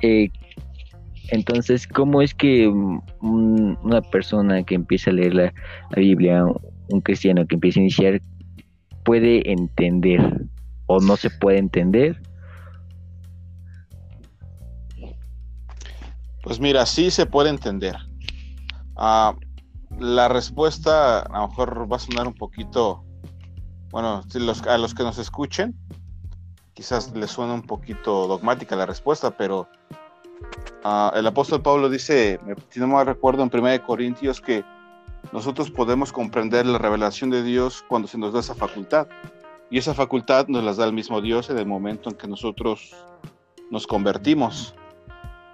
Eh, entonces, ¿cómo es que una persona que empieza a leer la, Biblia, un cristiano que empieza a iniciar, puede entender o no se puede entender? Pues mira, sí se puede entender. Ah, la respuesta a lo mejor va a sonar un poquito bueno, a los que nos escuchen, quizás les suena un poquito dogmática la respuesta, pero ah, el apóstol Pablo dice, si no me recuerdo en 1 Corintios, que nosotros podemos comprender la revelación de Dios cuando se nos da esa facultad. Y esa facultad nos las da el mismo Dios en el momento en que nosotros nos convertimos.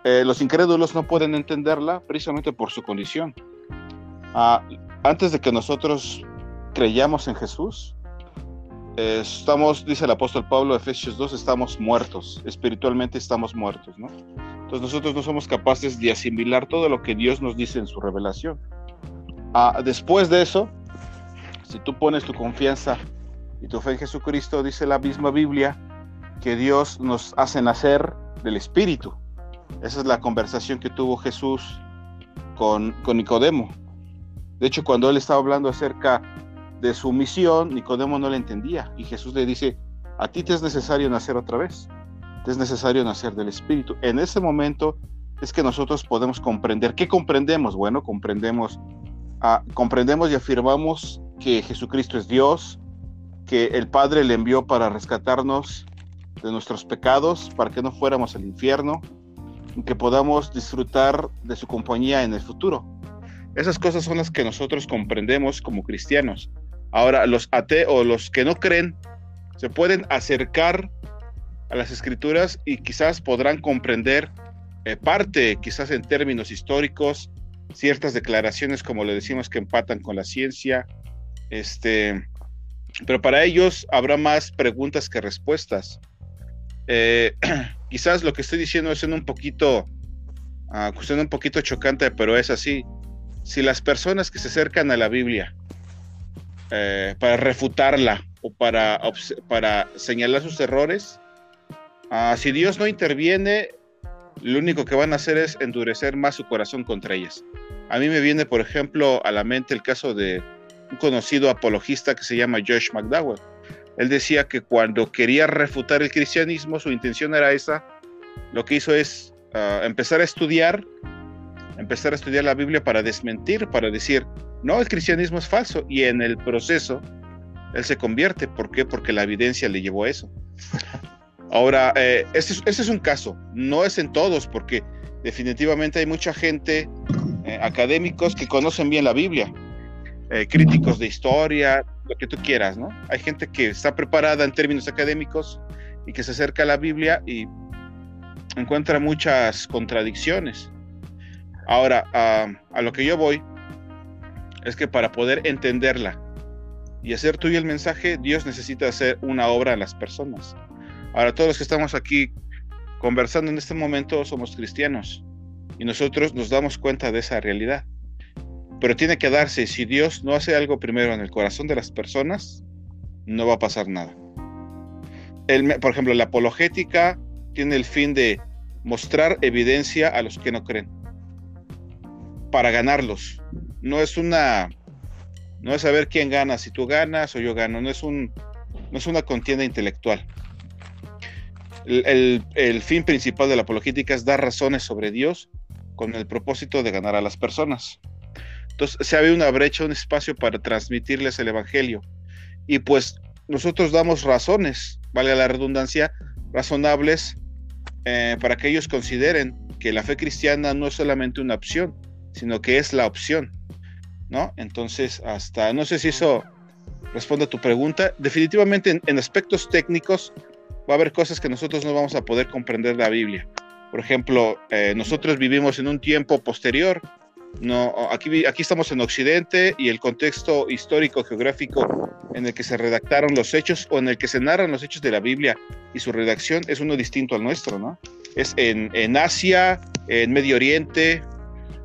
Eh, los incrédulos no pueden entenderla precisamente por su condición. Ah, antes de que nosotros creyamos en Jesús, estamos, dice el apóstol Pablo, Efesios 2, estamos muertos, espiritualmente estamos muertos, ¿no? Entonces nosotros no somos capaces de asimilar todo lo que Dios nos dice en su revelación. Ah, después de eso, si tú pones tu confianza y tu fe en Jesucristo, dice la misma Biblia que Dios nos hace nacer del Espíritu. Esa es la conversación que tuvo Jesús con, con Nicodemo. De hecho, cuando él estaba hablando acerca de su misión, Nicodemo no le entendía. Y Jesús le dice, a ti te es necesario nacer otra vez, te es necesario nacer del Espíritu. En ese momento es que nosotros podemos comprender. ¿Qué comprendemos? Bueno, comprendemos, ah, comprendemos y afirmamos que Jesucristo es Dios, que el Padre le envió para rescatarnos de nuestros pecados, para que no fuéramos al infierno, y que podamos disfrutar de su compañía en el futuro. Esas cosas son las que nosotros comprendemos como cristianos. Ahora, los ateos o los que no creen se pueden acercar a las escrituras y quizás podrán comprender eh, parte, quizás en términos históricos, ciertas declaraciones, como le decimos, que empatan con la ciencia. Este, pero para ellos habrá más preguntas que respuestas. Eh, quizás lo que estoy diciendo es un poquito, uh, un poquito chocante, pero es así. Si las personas que se acercan a la Biblia eh, para refutarla o para, para señalar sus errores. Ah, si Dios no interviene, lo único que van a hacer es endurecer más su corazón contra ellas. A mí me viene, por ejemplo, a la mente el caso de un conocido apologista que se llama Josh McDowell. Él decía que cuando quería refutar el cristianismo, su intención era esa. Lo que hizo es ah, empezar a estudiar, empezar a estudiar la Biblia para desmentir, para decir, no, el cristianismo es falso y en el proceso él se convierte. ¿Por qué? Porque la evidencia le llevó a eso. Ahora, eh, ese, es, un caso, no es en todos, porque definitivamente hay mucha gente, eh, académicos, que conocen bien la Biblia, eh, críticos de historia, lo que tú quieras, ¿no? Hay gente que está preparada en términos académicos y que se acerca a la Biblia y encuentra muchas contradicciones. Ahora, a lo que yo voy es que para poder entenderla y hacer tuyo el mensaje, Dios necesita hacer una obra a las personas. Ahora, todos los que estamos aquí conversando en este momento somos cristianos y nosotros nos damos cuenta de esa realidad. Pero tiene que darse, si Dios no hace algo primero en el corazón de las personas, no va a pasar nada. por ejemplo, la apologética tiene el fin de mostrar evidencia a los que no creen, para ganarlos. No es una, no es saber quién gana, si tú ganas o yo gano, no es, un, no es una contienda intelectual. El, el, fin principal de la apologética es dar razones sobre Dios con el propósito de ganar a las personas. Entonces se abre una brecha, un espacio para transmitirles el Evangelio. Y pues nosotros damos razones, vale la redundancia, razonables eh, para que ellos consideren que la fe cristiana no es solamente una opción, sino que es la opción. ¿No? Entonces, hasta, no sé si eso responde a tu pregunta. Definitivamente en aspectos técnicos, va a haber cosas que nosotros no vamos a poder comprender de la Biblia. Por ejemplo, eh, nosotros vivimos en un tiempo posterior. No, aquí, aquí estamos en Occidente y el contexto histórico geográfico en el que se redactaron los hechos o en el que se narran los hechos de la Biblia y su redacción es uno distinto al nuestro, ¿no? Es en, en Asia, en Medio Oriente,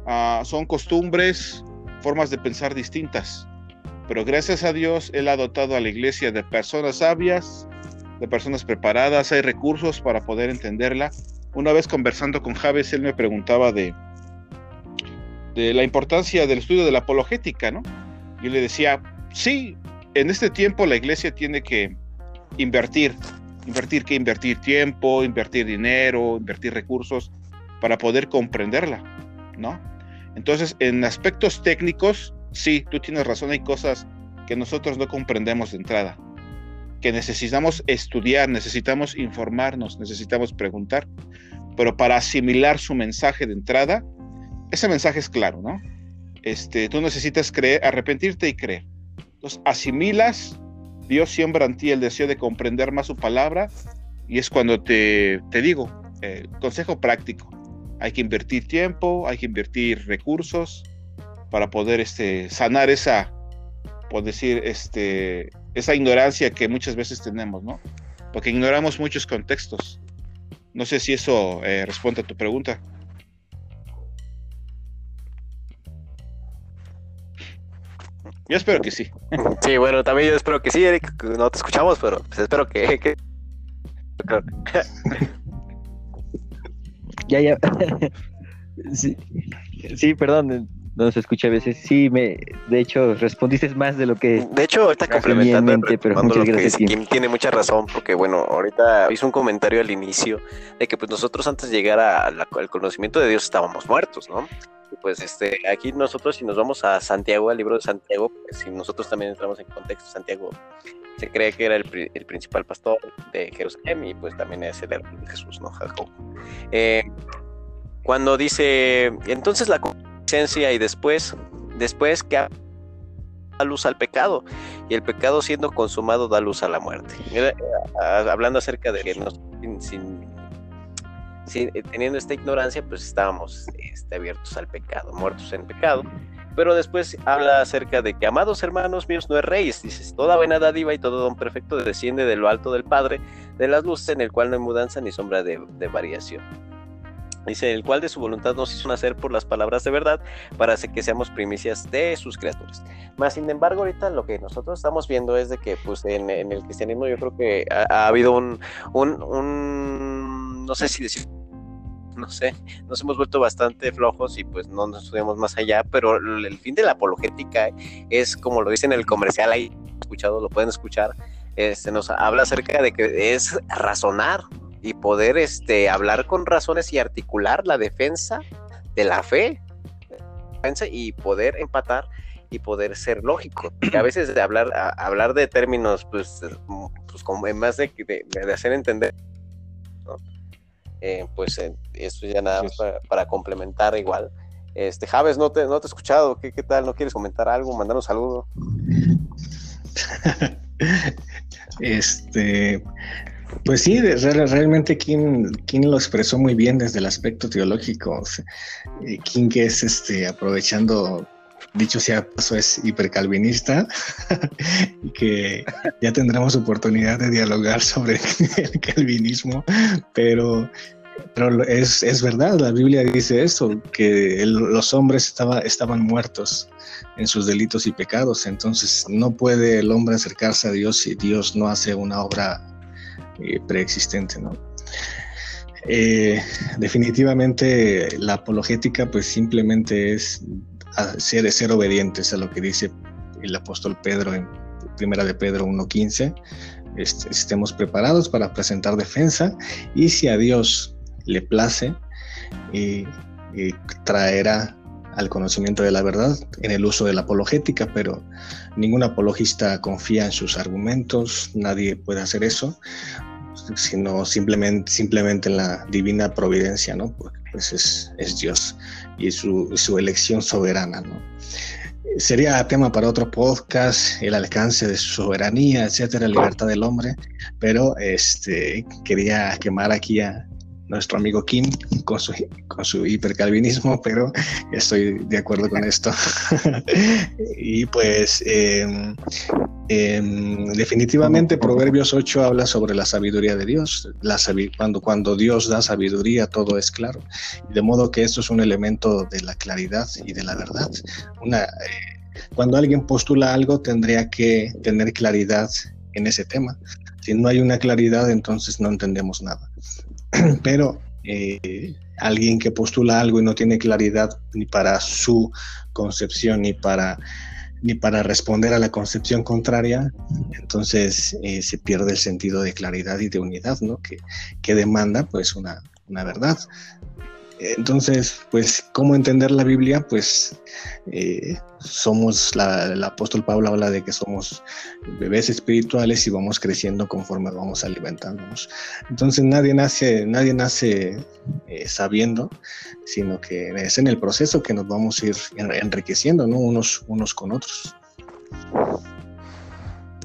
ah, son costumbres, formas de pensar distintas. Pero gracias a Dios, Él ha dotado a la iglesia de personas sabias, de personas preparadas, hay recursos para poder entenderla. Una vez conversando con Javes, él me preguntaba de, de la importancia del estudio de la apologética, ¿no? Yo le decía, sí, en este tiempo la iglesia tiene que invertir, invertir que invertir tiempo, invertir dinero, invertir recursos para poder comprenderla, ¿no? Entonces, en aspectos técnicos, sí, tú tienes razón, hay cosas que nosotros no comprendemos de entrada que necesitamos estudiar, necesitamos informarnos, necesitamos preguntar, pero para asimilar su mensaje de entrada, ese mensaje es claro, ¿no? Este, tú necesitas creer, arrepentirte y creer. Entonces, asimilas, Dios siembra en ti el deseo de comprender más su palabra y es cuando te, te digo, eh, consejo práctico, hay que invertir tiempo, hay que invertir recursos para poder este, sanar esa, por decir, este, esa ignorancia que muchas veces tenemos, ¿no? Porque ignoramos muchos contextos. No sé si eso eh, responde a tu pregunta. Yo espero que sí. Sí, bueno, también yo espero que sí, Eric. No te escuchamos, pero pues espero que... ya, ya. sí, sí, perdón no se escucha a veces. Sí, me, de hecho, respondiste más de lo que. De hecho, ahorita complementando, pero muchas gracias, Kim. tiene mucha razón, porque bueno, ahorita hizo un comentario al inicio de que pues nosotros antes de llegar al conocimiento de Dios estábamos muertos, ¿no? Pues este, aquí nosotros si nos vamos a Santiago, al libro de Santiago, pues, si nosotros también entramos en contexto, Santiago se cree que era el, principal pastor de Jerusalén y pues también es el de Jesús, ¿no? Jacob. Eh, cuando dice, entonces la y después, después que da luz al pecado y el pecado siendo consumado da luz a la muerte. Eh, hablando acerca de que nos, sin, eh, teniendo esta ignorancia, pues estábamos este, abiertos al pecado, muertos en pecado. Pero después habla acerca de que, amados hermanos míos, no reyes. Dices, toda buena dádiva y todo don perfecto desciende de lo alto del Padre, de las luces, en el cual no hay mudanza ni sombra de variación Dice, el cual de su voluntad nos hizo nacer por las palabras de verdad para que seamos primicias de sus criaturas. Más sin embargo, ahorita lo que nosotros estamos viendo es de que pues en, el cristianismo yo creo que ha, habido un, un, no sé si decir, no sé, nos hemos vuelto bastante flojos y pues no nos estudiamos más allá, pero el fin de la apologética es como lo dice en el comercial ahí, escuchado, lo pueden escuchar, este, nos habla acerca de que es razonar, y poder este, hablar con razones y articular la defensa de la fe y poder empatar y poder ser lógico. Y a veces de hablar, hablar de términos, pues, pues como en más de, de, hacer entender, eh, pues eh, eso ya nada más para, complementar igual. Este, Javes, no te, no te he escuchado, ¿Qué, ¿qué tal? ¿No quieres comentar algo? Mandar un saludo. este, pues sí, realmente King, lo expresó muy bien desde el aspecto teológico. King que es este aprovechando, dicho sea paso, es hipercalvinista, y que ya tendremos oportunidad de dialogar sobre el calvinismo, pero, pero es, es verdad, la Biblia dice eso, que los hombres estaba, estaban muertos en sus delitos y pecados, entonces no puede el hombre acercarse a Dios si Dios no hace una obra eh, preexistente, ¿no? Eh, definitivamente la apologética pues simplemente es ser, ser obedientes a lo que dice el apóstol Pedro en primera de Pedro 1.15 estemos preparados para presentar defensa y si a Dios le place eh, traerá al conocimiento de la verdad en el uso de la apologética, pero ningún apologista confía en sus argumentos, nadie puede hacer eso, sino simplemente, simplemente en la divina providencia, ¿no? pues es, es Dios y su, su elección soberana, ¿no? Sería tema para otro podcast, el alcance de su soberanía, etcétera, libertad del hombre, pero este, quería quemar aquí a, nuestro amigo Kim con su, con su hipercalvinismo, pero estoy de acuerdo con esto. y pues em, em, definitivamente Proverbios 8 habla sobre la sabiduría de Dios. La cuando, cuando Dios da sabiduría todo es claro. De modo que esto es un elemento de la claridad y de la verdad. Una, eh, cuando alguien postula algo tendría que tener claridad en ese tema. Si no hay una claridad, entonces no entendemos nada. pero eh, alguien que postula algo y no tiene claridad ni para su concepción ni para ni para responder a la concepción contraria, entonces eh, se pierde el sentido de claridad y de unidad, ¿no? Que, que demanda pues una, una verdad. Entonces, pues, ¿cómo entender la Biblia? Pues eh, somos, la, el apóstol Pablo habla de que somos bebés espirituales y vamos creciendo conforme vamos alimentándonos. Entonces nadie nace, nadie nace eh, sabiendo, sino que es en el proceso que nos vamos a ir enriqueciendo, ¿no? Unos, con otros.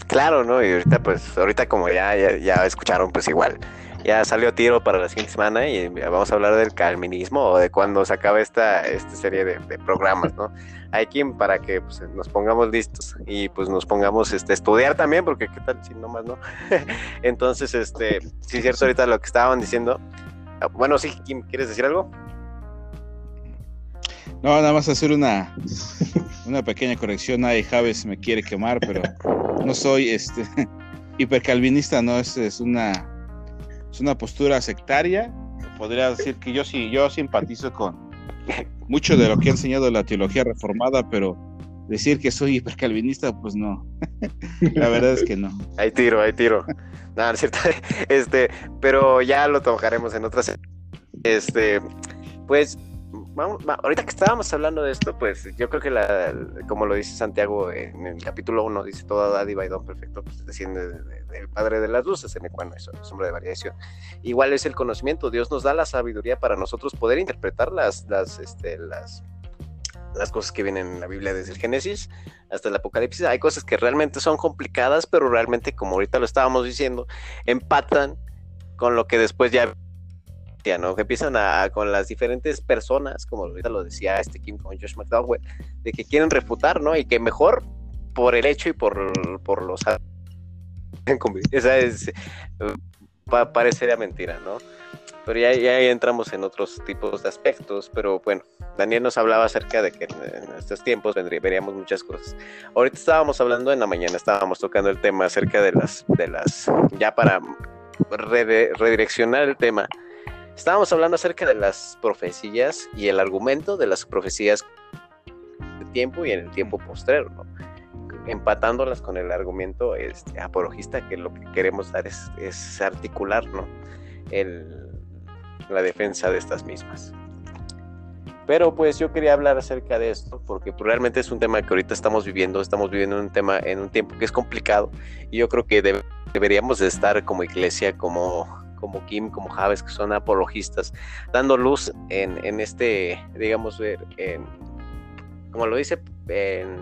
Claro, ¿no? Y ahorita, pues, ahorita como ya, ya escucharon, pues igual ya salió tiro para la siguiente semana y vamos a hablar del calminismo o de cuando se acaba esta, esta serie de, programas, ¿no? Hay quien para que pues, nos pongamos listos y pues nos pongamos este, estudiar también, porque qué tal si no más no. Entonces, este, sí es cierto ahorita lo que estaban diciendo. Ah, bueno, sí, Kim, ¿quieres decir algo? No, nada más hacer una, una pequeña corrección. Nadie Javes me quiere quemar, pero no soy este hipercalvinista, no, es una es una postura sectaria. Podría decir que yo sí, yo simpatizo con mucho de lo que ha enseñado la teología reformada, pero decir que soy hipercalvinista, pues no. la verdad es que no. Hay tiro, hay tiro. Nada, es cierto. Este, pero ya lo tocaremos en otras. Este, pues ahorita que estábamos hablando de esto, pues yo creo que la, como lo dice Santiago en el capítulo 1, dice toda dádiva y don perfecto, pues desciende del Padre de las luces, en el cual es sombra de variación. Igual es el conocimiento, Dios nos da la sabiduría para nosotros poder interpretar las, las, este, las, las cosas que vienen en la Biblia desde el Génesis hasta el Apocalipsis. Hay cosas que realmente son complicadas, pero realmente, como ahorita lo estábamos diciendo, empatan con lo que después ya ¿no? Que empiezan a, con las diferentes personas, como ahorita lo decía este Kim con Josh McDowell, de que quieren refutar, ¿no? Y que mejor por el hecho y por, por los... Esa es... parecería mentira, ¿no? Pero ya, ya entramos en otros tipos de aspectos, pero bueno, Daniel nos hablaba acerca de que en estos tiempos veríamos muchas cosas. Ahorita estábamos hablando en la mañana, estábamos tocando el tema acerca de las, de las, ya para redireccionar el tema, Estábamos hablando acerca de las profecías y el argumento de las profecías de tiempo y en el tiempo postrero, ¿no? empatándolas con el argumento este, apologista que lo que queremos dar es, articular ¿no? la defensa de estas mismas. Pero pues yo quería hablar acerca de esto porque pues, realmente es un tema que ahorita estamos viviendo, estamos viviendo un tema en un tiempo que es complicado y yo creo que deberíamos de estar como iglesia, como como Kim, como Javes, que son apologistas, dando luz en, en este, digamos, en, como lo dice en,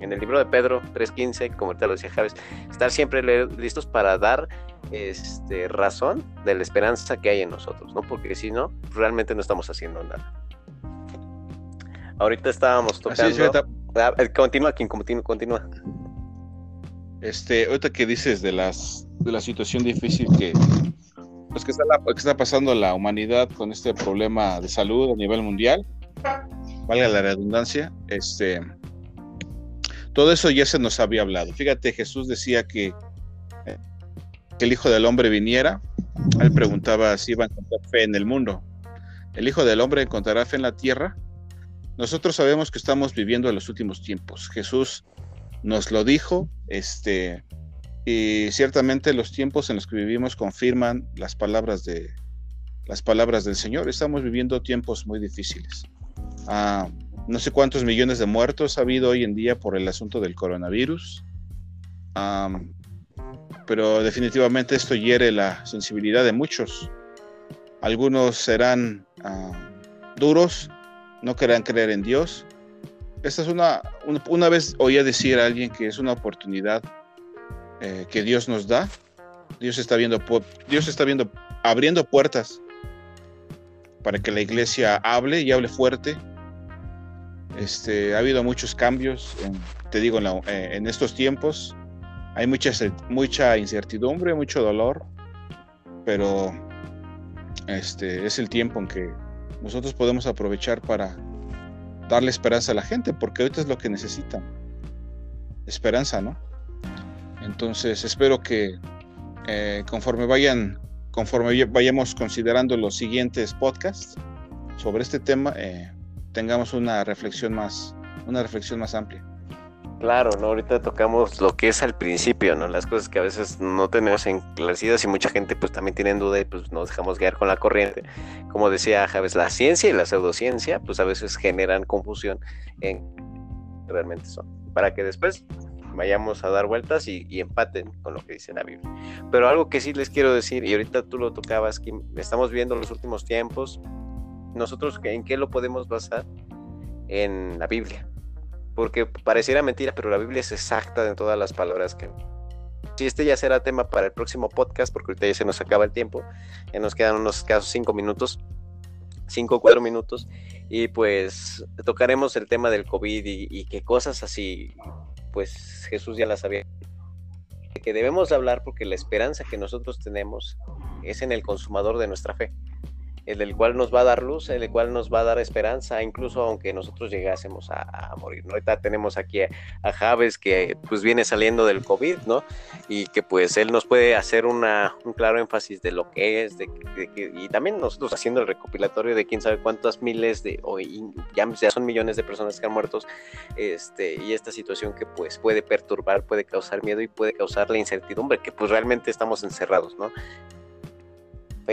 en el libro de Pedro 3.15, como ahorita lo decía Javes, estar siempre listos para dar este, razón de la esperanza que hay en nosotros, ¿no? Porque si no, realmente no estamos haciendo nada. Ahorita estábamos tocando. Ah, eh, continúa, Kim, continúa, continúa. Este, ahorita que dices de las de la situación difícil que, pues que, está pasando la humanidad con este problema de salud a nivel mundial, valga la redundancia, este, todo eso ya se nos había hablado. Fíjate, Jesús decía que, que el Hijo del Hombre viniera, él preguntaba si iba a encontrar fe en el mundo. ¿El Hijo del Hombre encontrará fe en la tierra? Nosotros sabemos que estamos viviendo en los últimos tiempos. Jesús nos lo dijo, este, y ciertamente los tiempos en los que vivimos confirman las palabras de las palabras del Señor. Estamos viviendo tiempos muy difíciles. Ah, no sé cuántos millones de muertos ha habido hoy en día por el asunto del coronavirus. pero definitivamente esto hiere la sensibilidad de muchos. Algunos serán ah, duros, no querrán creer en Dios. Esta es una, una, vez oía decir a alguien que es una oportunidad eh, que Dios nos da. Dios está viendo, Dios está viendo, abriendo puertas para que la iglesia hable y hable fuerte este, ha habido muchos cambios, en, te digo, eh, en, estos tiempos. Hay mucha, mucha incertidumbre, mucho dolor, pero este, es el tiempo en que nosotros podemos aprovechar para darle esperanza a la gente, porque ahorita es lo que necesitan. Esperanza, ¿no? Entonces espero que eh, conforme vayan, conforme vayamos considerando los siguientes podcasts sobre este tema, eh, tengamos una reflexión más, una reflexión más amplia. Claro, ¿no? Ahorita tocamos lo que es al principio, ¿no? Las cosas que a veces no tenemos enclarecidas y mucha gente pues también tiene duda y pues nos dejamos guiar con la corriente. Como decía Javes, la ciencia y la pseudociencia pues a veces generan confusión en realmente son. Para que después vayamos a dar vueltas y, y, empaten con lo que dice la Biblia. Pero algo que sí les quiero decir, y ahorita tú lo tocabas, que estamos viendo los últimos tiempos, nosotros en qué lo podemos basar en la Biblia. Porque pareciera mentira, pero la Biblia es exacta en todas las palabras que... Si este ya será tema para el próximo podcast, porque ahorita ya se nos acaba el tiempo, ya nos quedan unos casos cinco minutos, cinco o cuatro minutos, y pues tocaremos el tema del COVID y, y qué cosas así, pues Jesús ya las sabía que debemos hablar porque la esperanza que nosotros tenemos es en el consumador de nuestra fe el del cual nos va a dar luz, el cual nos va a dar esperanza, incluso aunque nosotros llegásemos a, morir. ¿no? Ahorita tenemos aquí a, Javes que pues viene saliendo del COVID, ¿no? Y que pues él nos puede hacer una, un claro énfasis de lo que es, de, y también nosotros haciendo el recopilatorio de quién sabe cuántas miles de, o ya, ya son millones de personas que han muerto, este, y esta situación que pues puede perturbar, puede causar miedo y puede causar la incertidumbre, que pues realmente estamos encerrados, ¿no?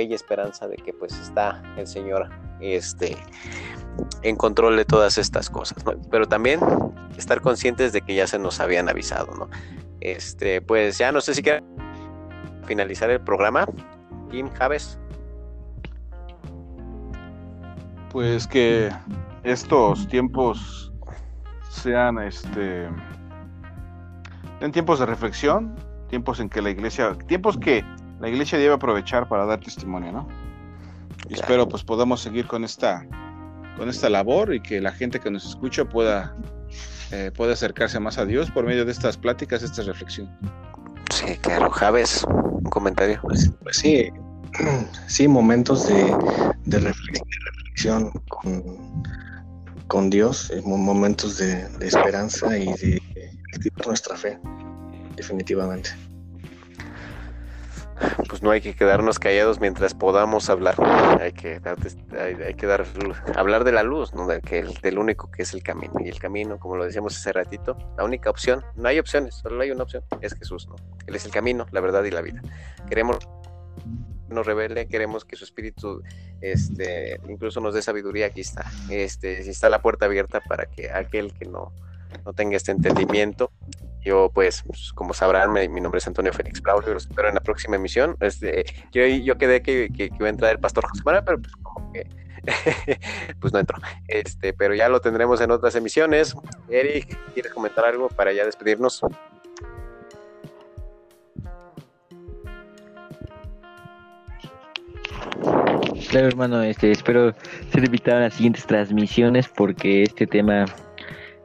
Y esperanza de que pues está el Señor este, en control de todas estas cosas, Pero también estar conscientes de que ya se nos habían avisado, ¿no? Este, pues ya no sé si quieren finalizar el programa. Kim Javes. Pues que estos tiempos sean este en tiempos de reflexión, tiempos en que la iglesia, tiempos que la iglesia debe aprovechar para dar testimonio, ¿no? Y espero pues podamos seguir con esta, con esta labor y que la gente que nos escucha pueda, eh, pueda acercarse más a Dios por medio de estas pláticas, esta reflexión. Sí, claro, Javes, un comentario. Pues, pues sí, sí, momentos de, de reflexión con, con Dios, eh, momentos de, de esperanza y de nuestra fe, definitivamente pues no hay que quedarnos callados mientras podamos hablar. Hay que, hay, que dar, hablar de la luz, ¿no? Del, que, único que es el camino. Y el camino, como lo decíamos hace ratito, la única opción, no hay opciones, solo hay una opción, es Jesús, ¿no? Él es el camino, la verdad y la vida. Queremos nos revele, queremos que su espíritu este, incluso nos dé sabiduría, aquí está. Este, está la puerta abierta para que aquel que no, no tenga este entendimiento, yo pues, como sabrán, mi nombre es Antonio Félix Braulio, los espero en la próxima emisión. Este, yo, yo quedé que, iba a entrar el pastor José Manuel, pero pues como que pues no entró. Este, pero ya lo tendremos en otras emisiones. Eric, ¿quieres comentar algo para ya despedirnos? Claro, hermano, este, espero ser invitado a las siguientes transmisiones porque este tema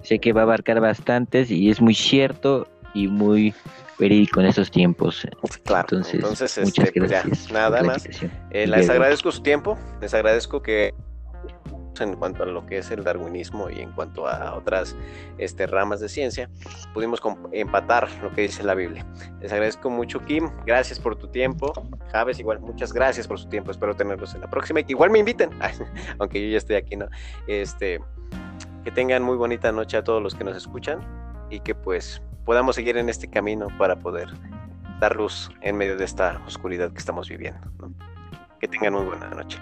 sé que va a abarcar bastantes y es muy cierto y muy verídico en estos tiempos. Claro, entonces, muchas este, pues gracias. nada más. Eh, les agradezco su tiempo, les agradezco que en cuanto a lo que es el darwinismo y en cuanto a otras este, ramas de ciencia, pudimos empatar lo que dice la Biblia. Les agradezco mucho, Kim. Gracias por tu tiempo. Javes, igual, muchas gracias por su tiempo. Espero tenerlos en la próxima y que igual me inviten, aunque yo ya estoy aquí, ¿no? Este, que tengan muy bonita noche a todos los que nos escuchan y que pues podamos seguir en este camino para poder dar luz en medio de esta oscuridad que estamos viviendo. Que tengan muy buena noche.